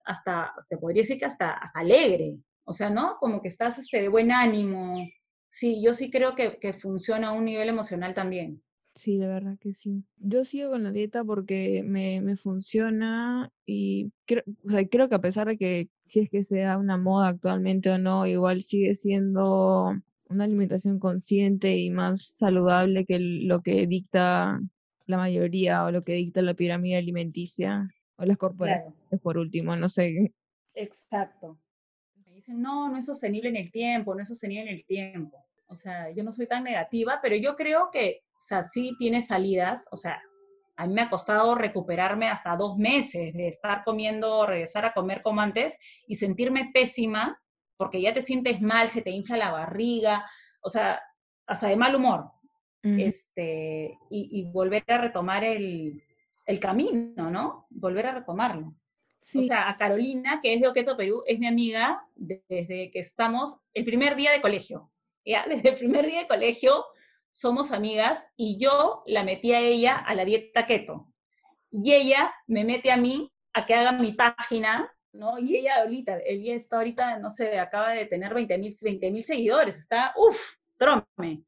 hasta, te podría decir que hasta, hasta alegre. O sea, ¿no? Como que estás este, de buen ánimo. Sí, yo sí creo que, que funciona a un nivel emocional también. Sí, de verdad que sí. Yo sigo con la dieta porque me, me funciona y creo, o sea, creo que a pesar de que si es que sea una moda actualmente o no, igual sigue siendo una alimentación consciente y más saludable que lo que dicta la mayoría o lo que dicta la pirámide alimenticia o las corporaciones por último, no sé. Exacto. Me dicen, no, no es sostenible en el tiempo, no es sostenible en el tiempo. O sea, yo no soy tan negativa, pero yo creo que, o sea, sí tiene salidas. O sea, a mí me ha costado recuperarme hasta dos meses de estar comiendo, regresar a comer como antes y sentirme pésima porque ya te sientes mal, se te infla la barriga, o sea, hasta de mal humor. este, y, volver a retomar el, el, camino, ¿no? Volver a retomarlo. O sea, a Carolina, que es de Oqueto, Perú, es mi amiga desde que estamos el primer día de colegio. ¿ya? Desde el primer día de colegio somos amigas y yo la metí a ella a la dieta keto. Y ella me mete a mí a que haga mi página, ¿no? Y ella ahorita, ella está ahorita, no sé, acaba de tener 20 mil 20 seguidores, está, uff, trome,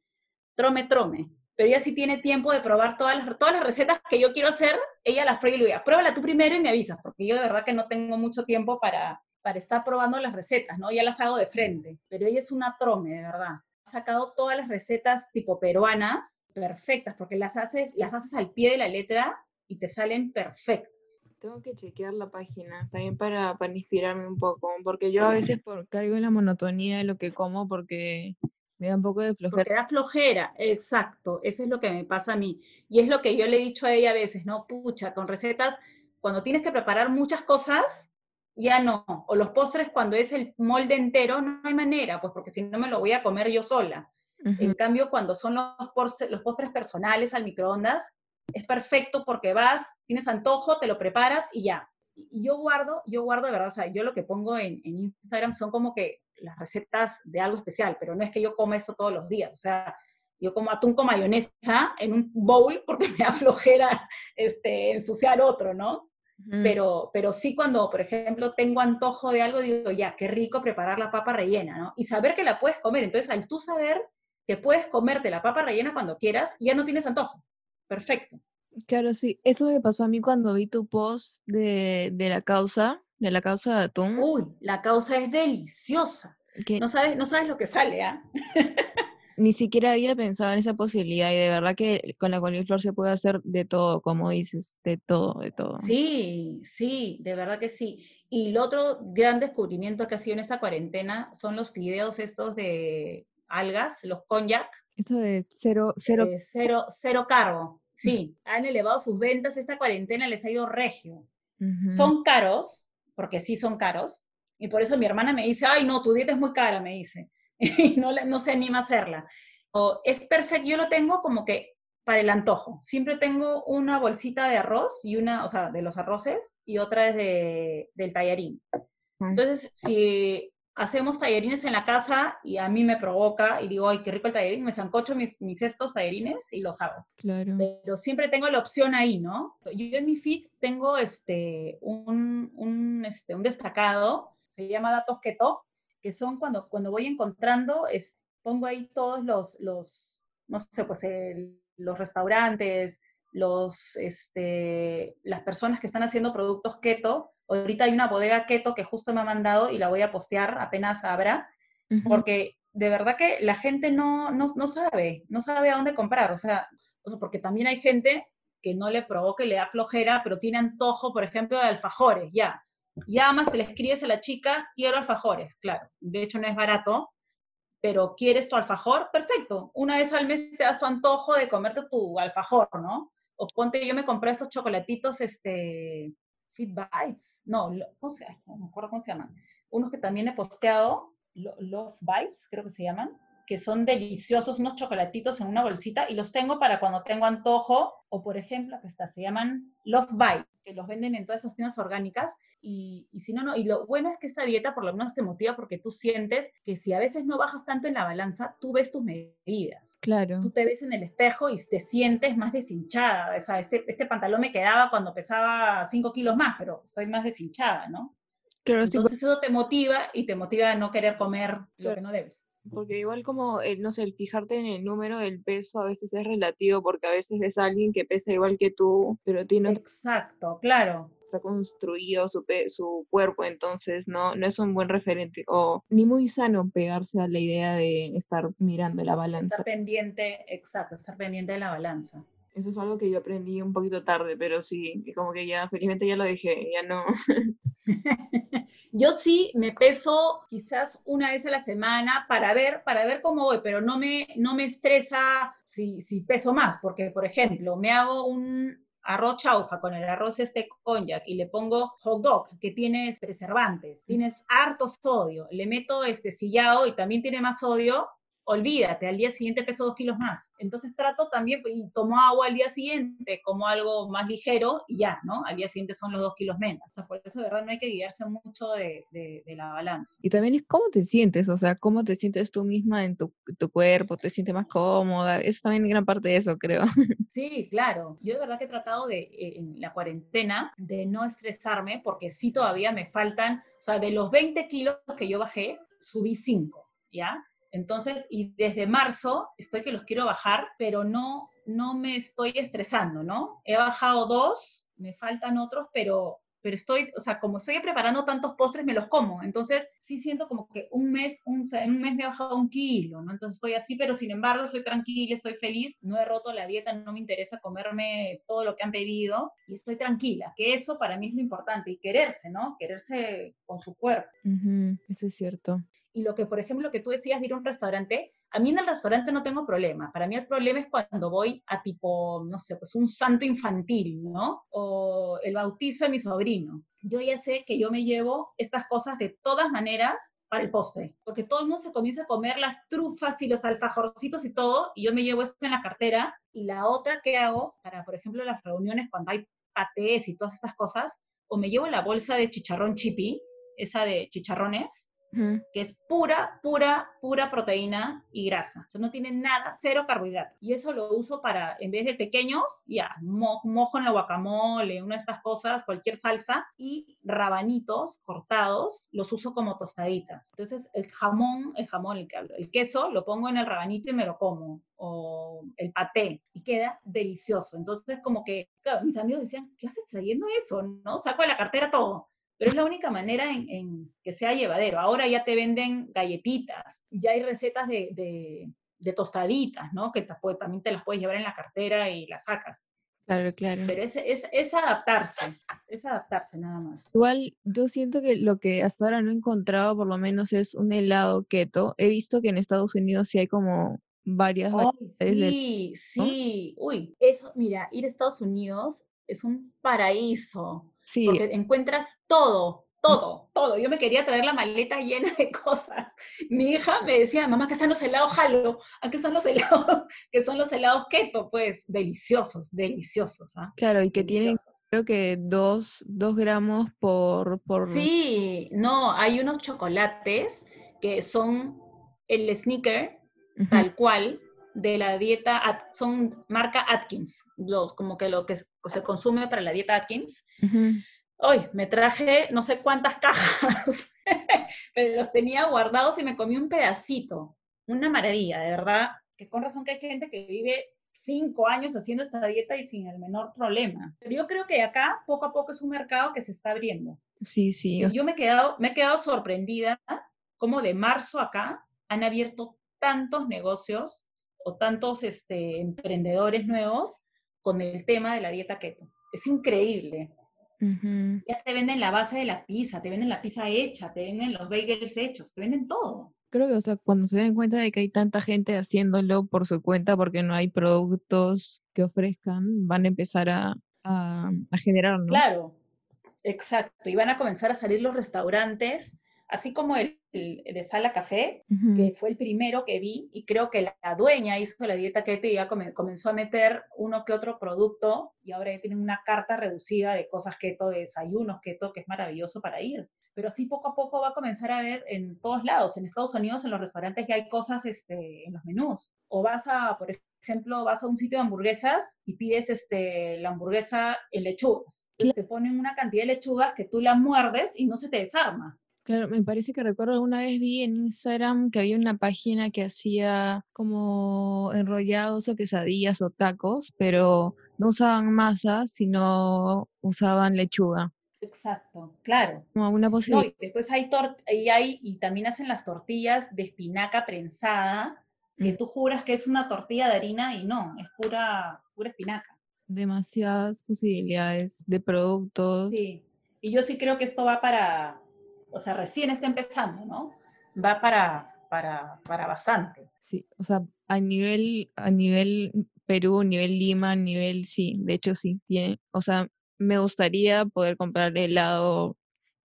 trome, trome. Pero ella sí tiene tiempo de probar todas las, todas las recetas que yo quiero hacer, ella las prueba y le digo, pruébala tú primero y me avisas, porque yo de verdad que no tengo mucho tiempo para, para estar probando las recetas, ¿no? Ya las hago de frente, pero ella es una trome, de verdad sacado todas las recetas tipo peruanas perfectas, porque las haces, las haces al pie de la letra y te salen perfectas. Tengo que chequear la página también para, para inspirarme un poco, porque yo a veces por, caigo en la monotonía de lo que como porque me da un poco de flojera. Porque da flojera, exacto, eso es lo que me pasa a mí. Y es lo que yo le he dicho a ella a veces, ¿no? Pucha, con recetas, cuando tienes que preparar muchas cosas, ya no. O los postres cuando es el molde entero, no hay manera, pues porque si no me lo voy a comer yo sola. En cambio, cuando son los postres, los postres personales al microondas, es perfecto porque vas, tienes antojo, te lo preparas y ya. Y yo guardo, yo guardo de verdad, o sea, yo lo que pongo en, en Instagram son como que las recetas de algo especial, pero no es que yo coma eso todos los días, o sea, yo como atún con mayonesa en un bowl porque (laughs) me da flojera este, ensuciar otro, ¿no? Pero, pero sí cuando, por ejemplo, tengo antojo de algo, digo, ya, qué rico preparar la papa rellena, ¿no? Y saber que la puedes comer. Entonces, al tú saber que puedes comerte la papa rellena cuando quieras, ya no tienes antojo. Perfecto. Claro, sí. Eso me pasó a mí cuando vi tu post de, de la causa, de la causa de atún. Uy, la causa es deliciosa. No sabes, no sabes lo que sale, ¿ah? (laughs) ni siquiera había pensado en esa posibilidad y de verdad que con la coliflor se puede hacer de todo, como dices, de todo, de todo. Sí, sí, de verdad que sí. Y el otro gran descubrimiento que ha sido en esta cuarentena son los fideos estos de algas, los konjac. Eso de cero, cero. Eh, cero, cero cargo. Sí, han elevado sus ventas esta cuarentena, les ha ido regio. Son caros, porque sí son caros, y por eso mi hermana me dice, ay, no, tu dieta es muy cara, me dice. (laughs) y no, no se anima a hacerla. O es perfecto, yo lo tengo como que para el antojo. Siempre tengo una bolsita de arroz y una, o sea, de los arroces y otra es de, del tallarín. Entonces, si hacemos tallarines en la casa y a mí me provoca y digo, ay, qué rico el tallarín, me zancocho mis, mis estos tallarines y los hago. Claro. Pero siempre tengo la opción ahí, ¿no? Yo en mi feed tengo este, un, un, este, un destacado, se llama Datos Keto, que son cuando, cuando voy encontrando, es, pongo ahí todos los, los no sé, pues los restaurantes, los, este, las personas que están haciendo productos keto. Ahorita hay una bodega keto que justo me ha mandado y la voy a postear apenas abra, porque de verdad que la gente no, no, no, sabe, no sabe a dónde comprar. O sea, porque también hay gente que no le provoca y le da flojera, pero tiene antojo, por ejemplo, de alfajores, ya llamas, te le escribes a la chica, quiero alfajores, claro, de hecho no es barato, pero quieres tu alfajor, perfecto. Una vez al mes te das tu antojo de comerte tu alfajor, ¿no? O ponte, yo me compré estos chocolatitos, este, Fit Bites, no, ¿cómo no me acuerdo cómo se llaman. unos que también he posteado, Love Bites, creo que se llaman, que son deliciosos, unos chocolatitos en una bolsita y los tengo para cuando tengo antojo o por ejemplo, que está, se llaman Love Bite, que los venden en todas esas tiendas orgánicas y, y si no, no, y lo bueno es que esta dieta por lo menos te motiva porque tú sientes que si a veces no bajas tanto en la balanza, tú ves tus medidas. Claro. Tú te ves en el espejo y te sientes más deshinchada. O sea, este, este pantalón me quedaba cuando pesaba 5 kilos más, pero estoy más deshinchada, ¿no? Claro, Entonces eso te motiva y te motiva a no querer comer lo que no debes. Porque igual como, no sé, el fijarte en el número del peso a veces es relativo, porque a veces ves a alguien que pesa igual que tú, pero tiene... Exacto, claro. Está construido su, su cuerpo, entonces no, no es un buen referente, o ni muy sano pegarse a la idea de estar mirando la balanza. Estar pendiente, exacto, estar pendiente de la balanza. Eso es algo que yo aprendí un poquito tarde, pero sí, como que ya, felizmente ya lo dejé, ya no. (laughs) Yo sí me peso quizás una vez a la semana para ver, para ver cómo voy, pero no me, no me estresa si, si peso más, porque por ejemplo, me hago un arroz chaufa con el arroz este konjac y le pongo hot dog que tiene preservantes, tienes harto sodio, le meto este sillao y también tiene más sodio, olvídate, al día siguiente peso dos kilos más. Entonces trato también, y tomo agua al día siguiente, como algo más ligero y ya, ¿no? Al día siguiente son los dos kilos menos. O sea, por eso de verdad no hay que guiarse mucho de, la balanza. Y también es cómo te sientes, o sea, cómo te sientes tú misma en tu, cuerpo, te sientes más cómoda. Es también gran parte de eso, creo. (laughs) Sí, claro. Yo de verdad que he tratado de, eh, en la cuarentena, de no estresarme, porque sí todavía me faltan, o sea, de los 20 kilos que yo bajé, subí 5, ¿ya? Entonces, y desde marzo estoy que los quiero bajar, pero no, no me estoy estresando, ¿no? He bajado dos, me faltan otros, pero, pero estoy, o sea, como estoy preparando tantos postres, me los como. Entonces, sí siento como que un mes, un, en un mes me he bajado un kilo, ¿no? Entonces estoy así, pero sin embargo estoy tranquila, estoy feliz, no he roto la dieta, no me interesa comerme todo lo que han pedido y estoy tranquila, que eso para mí es lo importante y quererse, ¿no? Quererse con su cuerpo. Eso es cierto. Y lo que, por ejemplo, lo que tú decías de ir a un restaurante, a mí en el restaurante no tengo problema. Para mí el problema es cuando voy a tipo, no sé, pues un santo infantil, ¿no? O el bautizo de mi sobrino. Yo ya sé que yo me llevo estas cosas de todas maneras para el postre, porque todo el mundo se comienza a comer las trufas y los alfajorcitos y todo, y yo me llevo esto en la cartera. Y la otra que hago para, por ejemplo, las reuniones cuando hay patés y todas estas cosas, o me llevo la bolsa de chicharrón chipi, esa de chicharrones, que es pura, pura, pura proteína y grasa. O sea, no tiene nada, cero carbohidratos. Y eso lo uso para, en vez de pequeños, ya, mojo en la guacamole, una de estas cosas, cualquier salsa, y rabanitos cortados, los uso como tostaditas. Entonces, el jamón, el jamón, el, el queso, lo pongo en el rabanito y me lo como. O el paté, y queda delicioso. Entonces, como que, claro, mis amigos decían, ¿qué haces trayendo eso? ¿No? Saco de la cartera todo pero es la única manera en, que sea llevadero. Ahora ya te venden galletitas, ya hay recetas de, tostaditas, ¿no? Que también te las puedes llevar en la cartera y las sacas. Claro, claro. Pero es, es, adaptarse, es adaptarse nada más. Igual yo siento que lo que hasta ahora no he encontrado por lo menos es un helado keto. He visto que en Estados Unidos sí hay como varias Sí, sí. Uy, eso, mira, ir a Estados Unidos es un paraíso. Sí. Porque encuentras todo, todo, todo. Yo me quería traer la maleta llena de cosas. Mi hija me decía, mamá, que están los helados jalo, aquí están los helados, (laughs) que son los helados keto, pues deliciosos, deliciosos. ¿ah? Claro, y que tienen creo que dos, dos gramos por, por... Sí, no, hay unos chocolates que son el sneaker, tal cual, de la dieta, son marca Atkins, los, como que lo que se consume para la dieta Atkins. Hoy me traje no sé cuántas (laughs) cajas, pero los tenía guardados y me comí un pedacito. Una maravilla, de verdad, que con razón que hay gente que vive cinco años haciendo esta dieta y sin el menor problema. Pero yo creo que acá poco a poco es un mercado que se está abriendo. Sí, sí. Yo me he quedado, me he quedado sorprendida como de marzo acá han abierto tantos negocios o tantos este, emprendedores nuevos con el tema de la dieta keto. Es increíble. Ya te venden la base de la pizza, te venden la pizza hecha, te venden los bagels hechos, te venden todo. Creo que, o sea, cuando se den cuenta de que hay tanta gente haciéndolo por su cuenta porque no hay productos que ofrezcan, van a empezar a, a, generar, ¿no? Claro, exacto. Y van a comenzar a salir los restaurantes así como el, de Sala Café, que fue el primero que vi, y creo que la, dueña hizo la dieta keto y ya comenzó a meter uno que otro producto, y ahora ya tienen una carta reducida de cosas keto, de desayunos keto, que es maravilloso para ir. Pero así poco a poco va a comenzar a ver en todos lados. En Estados Unidos, en los restaurantes ya hay cosas este, en los menús. O vas a, por ejemplo, vas a un sitio de hamburguesas y pides este, la hamburguesa en lechugas. te ponen una cantidad de lechugas que tú la muerdes y no se te desarma. Claro, me parece que recuerdo alguna vez vi en Instagram que había una página que hacía como enrollados o quesadillas o tacos, pero no usaban masa, sino usaban lechuga. Exacto, claro. Como una posibilidad. y después hay, y hay y también hacen las tortillas de espinaca prensada, que mm. tú juras que es una tortilla de harina y no, es pura, pura espinaca. Demasiadas posibilidades de productos. Sí, y yo sí creo que esto va para, o sea, recién está empezando, ¿no? Va para, para, para bastante. Sí, o sea, a nivel, a nivel Perú, a nivel Lima, a nivel, sí, de hecho sí, tiene, o sea, me gustaría poder comprar helado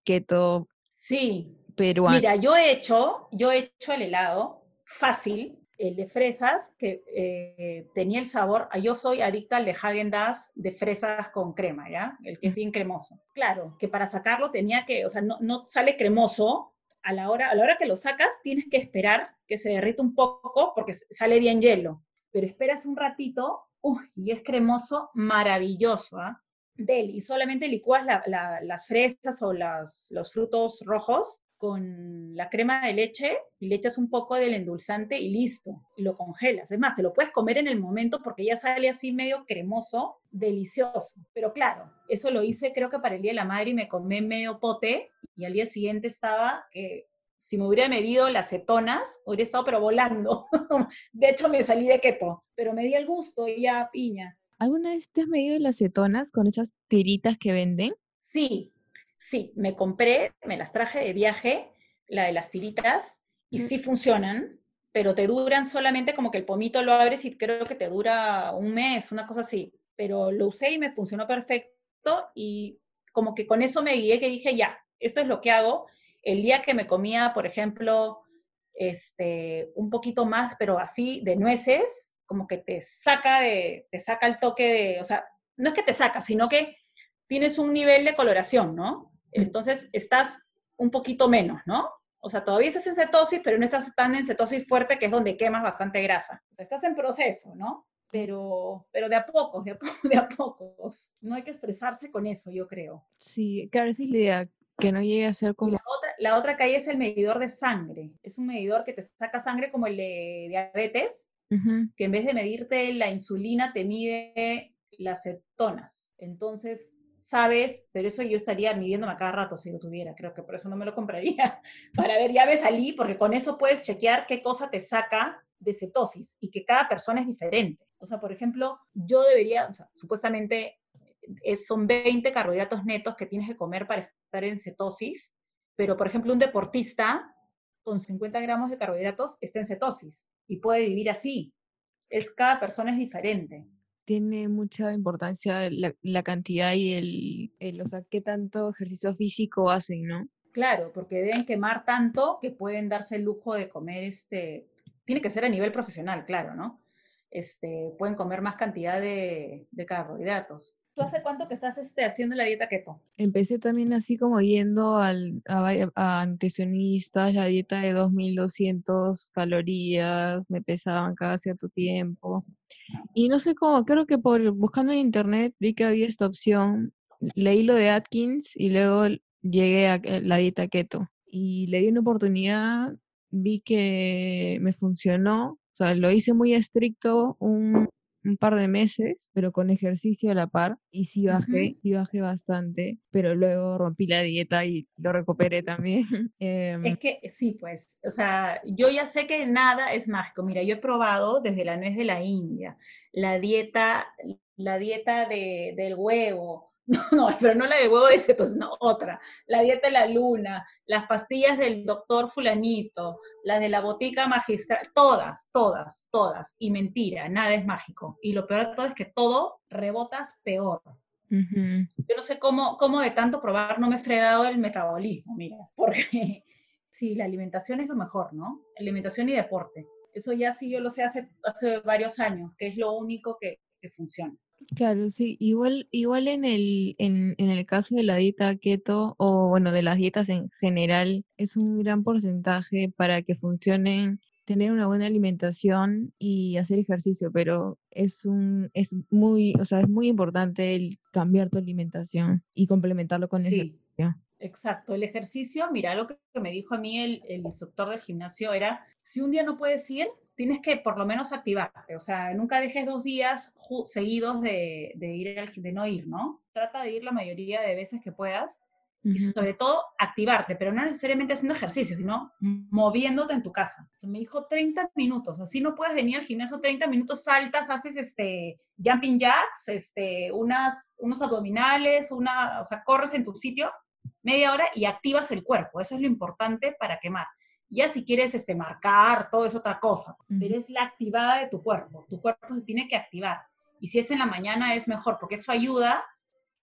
keto sí. peruano. Mira, yo he hecho, yo he hecho el helado fácil, el de fresas, que eh, tenía el sabor, yo soy adicta al de Hagen Dazs de fresas con crema, ¿ya? El que es bien cremoso. Claro, que para sacarlo tenía que, o sea, no, no sale cremoso, a la, hora, a la hora que lo sacas tienes que esperar que se derrita un poco porque sale bien hielo, pero esperas un ratito, uy, y es cremoso, maravilloso, ¿ah? Del, y solamente licuas las fresas o las, los frutos rojos con la crema de leche y le echas un poco del endulzante y listo, y lo congelas. Es más, te lo puedes comer en el momento porque ya sale así medio cremoso, delicioso. Pero claro, eso lo hice creo que para el Día de la Madre y me comí medio pote y al día siguiente estaba que si me hubiera medido las cetonas, hubiera estado pero volando. (laughs) de hecho, me salí de keto, pero me di el gusto y ya piña. ¿Alguna vez te has medido las cetonas con esas tiritas que venden? Sí, Sí, me compré, me las traje de viaje, la de las tiritas, y sí funcionan, pero te duran solamente como que el pomito lo abres y creo que te dura un mes, una cosa así. Pero lo usé y me funcionó perfecto y como que con eso me guié que dije, ya, esto es lo que hago. El día que me comía, por ejemplo, este, un poquito más, pero así de nueces, como que te saca de, te saca el toque de, o sea, no es que te saca, sino que tienes un nivel de coloración, ¿no? Entonces estás un poquito menos, ¿no? O sea, todavía estás en cetosis, pero no estás tan en cetosis fuerte, que es donde quemas bastante grasa. O sea, estás en proceso, ¿no? Pero, pero de a pocos, de a, (laughs) de a pocos. No hay que estresarse con eso, yo creo. Sí, claro, esa es la idea, que no llegue a ser como... La otra, la otra que hay es el medidor de sangre. Es un medidor que te saca sangre como el de diabetes, que en vez de medirte la insulina, te mide las cetonas. Entonces, sabes, pero eso yo estaría midiéndome a cada rato si lo tuviera, creo que por eso no me lo compraría, (laughs) para ver, ya me salí, porque con eso puedes chequear qué cosa te saca de cetosis y que cada persona es diferente. O sea, por ejemplo, yo debería, o sea, supuestamente es, son 20 carbohidratos netos que tienes que comer para estar en cetosis, pero por ejemplo un deportista con 50 gramos de carbohidratos está en cetosis y puede vivir así. Es, cada persona es diferente tiene mucha importancia la, cantidad y el, el, o sea, qué tanto ejercicio físico hacen, ¿no? Claro, porque deben quemar tanto que pueden darse el lujo de comer, este, tiene que ser a nivel profesional, claro, ¿no? Este, pueden comer más cantidad de, de carbohidratos. ¿Tú hace cuánto que estás este, haciendo la dieta keto? Empecé también así como yendo al, a, a nutricionistas, la dieta de 2200 calorías, me pesaban cada cierto tiempo. Y no sé cómo, creo que por buscando en internet vi que había esta opción, leí lo de Atkins y luego llegué a la dieta keto. Y le di una oportunidad, vi que me funcionó, o sea, lo hice muy estricto un un par de meses, pero con ejercicio a la par, y sí bajé, y bajé bastante, pero luego rompí la dieta y lo recuperé también. (laughs) Em, es que sí, pues, o sea, yo ya sé que nada es mágico. Mira, yo he probado desde la nuez de la India, la dieta, la dieta de, del huevo, no, (laughs) no, pero no la de huevo de cetos, no, otra. La dieta de la luna, las pastillas del doctor fulanito, las de la botica magistral, todas, todas, todas. Y mentira, nada es mágico. Y lo peor de todo es que todo rebotas peor. Yo no sé cómo, cómo de tanto probar no me he fregado el metabolismo, mira, (laughs) porque Sí, la alimentación es lo mejor, ¿no? Alimentación y deporte. Eso ya sí yo lo sé hace, hace varios años, que es lo único que, que funciona. Claro, sí, igual, igual en el, en, en el caso de la dieta keto, o bueno, de las dietas en general, es un gran porcentaje para que funcionen tener una buena alimentación y hacer ejercicio, pero es un es muy, o sea, es muy importante el cambiar tu alimentación y complementarlo con el ejercicio. Exacto, el ejercicio, mira, lo que me dijo a mí el, el instructor del gimnasio era, si un día no puedes ir, tienes que por lo menos activarte, o sea, nunca dejes dos días seguidos de, de ir al de no ir, ¿no? Trata de ir la mayoría de veces que puedas y sobre todo activarte, pero no necesariamente haciendo ejercicio, sino moviéndote en tu casa. Me dijo 30 minutos, así no puedes venir al gimnasio 30 minutos, saltas, haces este jumping jacks, este, unas, unos abdominales, una, o sea, corres en tu sitio media hora y activas el cuerpo. Eso es lo importante para quemar. Ya si quieres este, marcar, todo es otra cosa, pero es la activada de tu cuerpo. Tu cuerpo se tiene que activar. Y si es en la mañana es mejor, porque eso ayuda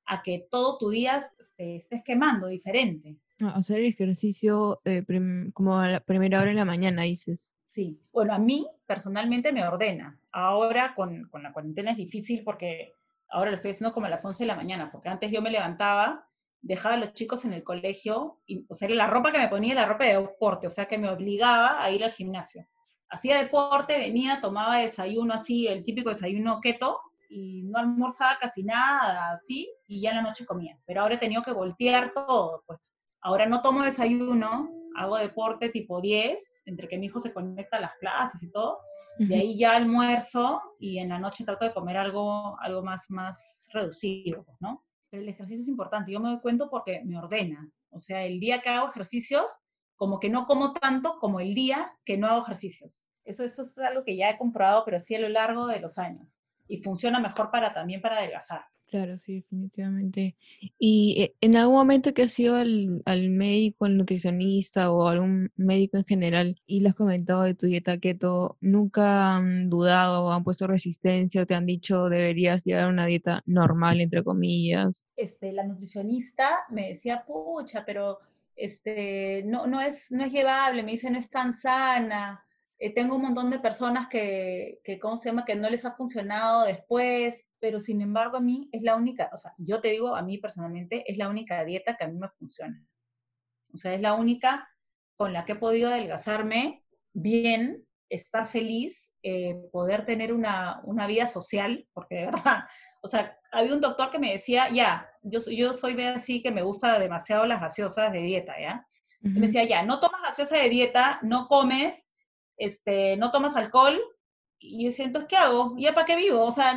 a que todo tu día este, estés quemando diferente. hacer ejercicio eh, como a la primera hora de la mañana, dices. Sí, bueno, a mí personalmente me ordena. Ahora con, con, la cuarentena es difícil porque ahora lo estoy haciendo como a las 11 de la mañana, porque antes yo me levantaba, dejaba a los chicos en el colegio, y, o sea, la ropa que me ponía la ropa de deporte, o sea, que me obligaba a ir al gimnasio. Hacía deporte, venía, tomaba desayuno así, el típico desayuno keto, y no almorzaba casi nada, así, y ya en la noche comía. Pero ahora he tenido que voltear todo, pues. Ahora no tomo desayuno, hago deporte tipo 10, entre que mi hijo se conecta a las clases y todo. De ahí ya almuerzo y en la noche trato de comer algo, algo más, más reducido, pues, ¿no? Pero el ejercicio es importante. Yo me doy cuenta porque me ordena. O sea, el día que hago ejercicios, como que no como tanto como el día que no hago ejercicios. Eso, eso es algo que ya he comprobado, pero sí a lo largo de los años y funciona mejor para también para adelgazar. Claro, sí, definitivamente. ¿Y eh, en algún momento que has ido al, al, médico, al nutricionista o algún médico en general y le has comentado de tu dieta keto, nunca han dudado o han puesto resistencia o te han dicho deberías llevar una dieta normal, entre comillas? Este, la nutricionista me decía, pucha, pero este, no, no, es, no es llevable, me dicen, es tan sana eh, tengo un montón de personas que, que, ¿cómo se llama?, que no les ha funcionado después, pero sin embargo a mí es la única, o sea, yo te digo, a mí personalmente es la única dieta que a mí me funciona. O sea, es la única con la que he podido adelgazarme bien, estar feliz, eh, poder tener una, una, vida social, porque de verdad, o sea, había un doctor que me decía, ya, yo, yo soy así que me gusta demasiado las gaseosas de dieta, ¿ya? y me decía, ya, no tomas gaseosa de dieta, no comes, este, no tomas alcohol, y yo siento, ¿qué hago? ¿Ya para qué vivo? (laughs) O sea,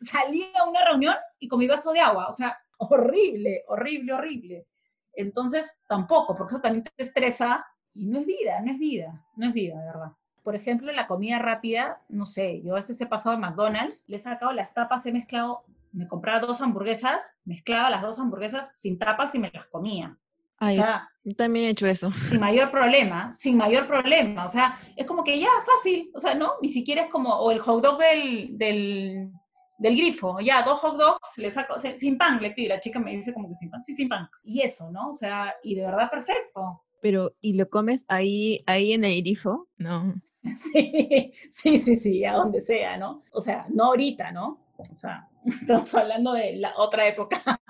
salí a una reunión y con mi vaso de agua, o sea, horrible, horrible, horrible. Entonces, tampoco, porque eso también te estresa y no es vida, no es vida, no es vida, de verdad. Por ejemplo, la comida rápida, no sé, yo a veces he pasado a McDonald's, le he sacado las tapas, he mezclado, me compraba dos hamburguesas, mezclaba las dos hamburguesas sin tapas y me las comía o sea, yo también he hecho eso. Sin mayor problema, sin mayor problema. O sea, es como que ya, fácil. O sea, ¿no? Ni siquiera es como, o el hot dog del, del, del grifo. Ya, dos hot dogs, le saco, sin pan, le pido. La chica me dice como que sin pan. Sí, sin pan. Y eso, ¿no? O sea, y de verdad perfecto. Pero, ¿y lo comes ahí, ahí en el grifo? No. (laughs) Sí, sí, sí, sí, a donde sea, ¿no? O sea, no ahorita, ¿no? O sea, (laughs) estamos hablando de la otra época.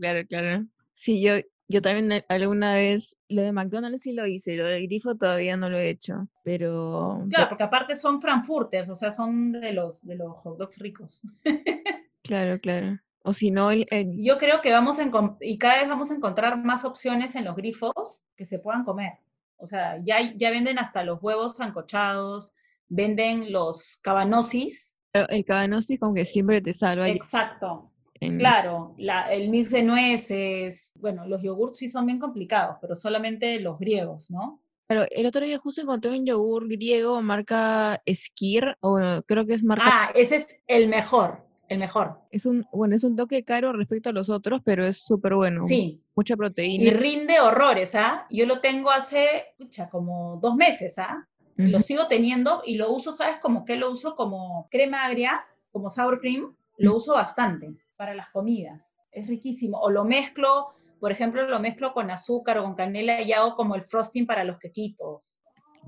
Claro, claro. Sí, yo, yo también alguna vez, lo de McDonald's sí lo hice, lo del grifo todavía no lo he hecho, pero... Claro, porque aparte son frankfurters, o sea, son de los, de los hot dogs ricos. (laughs) claro, claro. O si no, yo creo que vamos a, y cada vez vamos a encontrar más opciones en los grifos que se puedan comer. O sea, ya, ya venden hasta los huevos sancochados, venden los cabanosis. El cabanosis como que siempre te salva. Exacto. Claro, el mix de nueces, bueno, los yogurts sí son bien complicados, pero solamente los griegos, ¿no? Pero el otro día justo encontré un yogur griego marca Skir, o creo que es marca... Ah, ese es el mejor, el mejor. Es un, bueno, es un toque caro respecto a los otros, pero es súper bueno. Sí. Mucha proteína. Y rinde horrores, ¿ah? Yo lo tengo hace, pucha, como dos meses, ¿ah? Lo sigo teniendo y lo uso, ¿sabes? Como que lo uso como crema agria, como sour cream, lo uso bastante para las comidas. Es riquísimo. O lo mezclo Por ejemplo, lo mezclo con azúcar o con canela y hago como el frosting para los quequitos.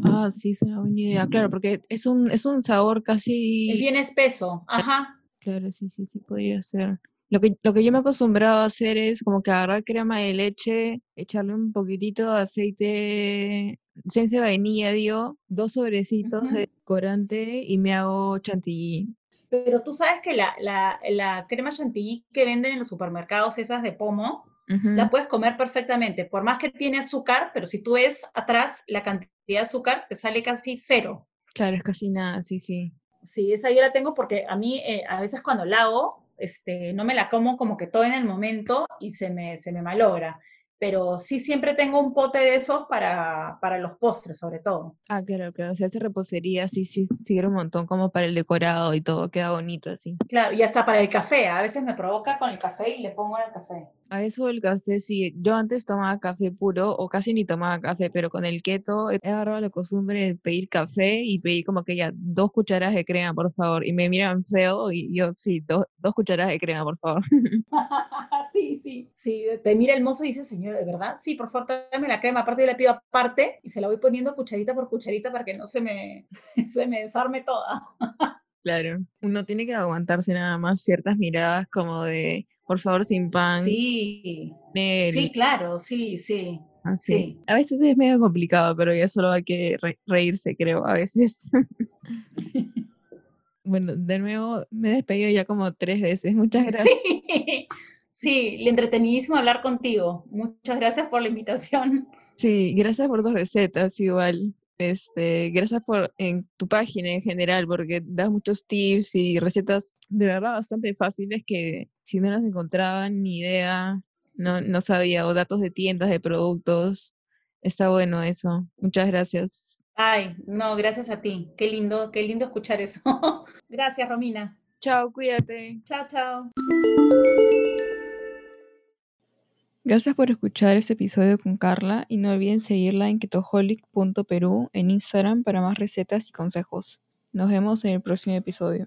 Ah, sí, es una buena idea, claro, porque es un, es un sabor casi... Es bien espeso, ajá. Claro, sí, sí, sí, podría ser. Lo que, lo que yo me he acostumbrado a hacer es como que agarrar crema de leche, echarle un poquitito de aceite, esencia de vainilla, digo, dos sobrecitos de corante y me hago chantilly. Pero tú sabes que la, la, la crema chantilly que venden en los supermercados, esas de pomo, la puedes comer perfectamente, por más que tiene azúcar, pero si tú ves atrás la cantidad de azúcar, te sale casi cero. Claro, es casi nada, sí, sí. Sí, esa yo la tengo porque a mí eh, a veces cuando la hago, este, no me la como como que todo en el momento y se me, se me malogra pero sí siempre tengo un pote de esos para, para los postres, sobre todo. Ah, claro, claro. O sea, hace repostería sí, sí, sirve un montón como para el decorado y todo, queda bonito así. Claro, y hasta para el café. A veces me provoca con el café y le pongo en el café. A eso el café, sí. Yo antes tomaba café puro o casi ni tomaba café, pero con el keto he agarrado la costumbre de pedir café y pedir como que ya dos cucharas de crema, por favor. Y me miran feo y yo, sí, dos, dos cucharas de crema, por favor. (laughs) (laughs) sí, sí. Sí, te mira el mozo y dice, señor, ¿de verdad? Sí, por favor, dame la crema. Aparte, yo le pido aparte y se la voy poniendo cucharita por cucharita para que no se me, (laughs) se me desarme toda. Claro, uno tiene que aguantarse nada más ciertas miradas como de, por favor, sin pan. Sí, sí, claro, sí, sí. Ah, sí. A veces es medio complicado, pero ya solo hay que reírse, creo, a veces. (laughs) bueno, de nuevo me he despedido ya como tres veces. Muchas gracias. Sí. (laughs) Sí, entretenidísimo hablar contigo. Muchas gracias por la invitación. Sí, gracias por tus recetas igual. Este, gracias por en tu página en general, porque das muchos tips y recetas de verdad bastante fáciles que si no las encontraba ni idea, no, no sabía, o datos de tiendas, de productos. Está bueno eso. Muchas gracias. Ay, no, gracias a ti. Qué lindo, qué lindo escuchar eso. (laughs) gracias, Romina. Chao, cuídate. Chao, chao. Gracias por escuchar este episodio con Carla y no olviden seguirla en ketoholic.peru en Instagram para más recetas y consejos. Nos vemos en el próximo episodio.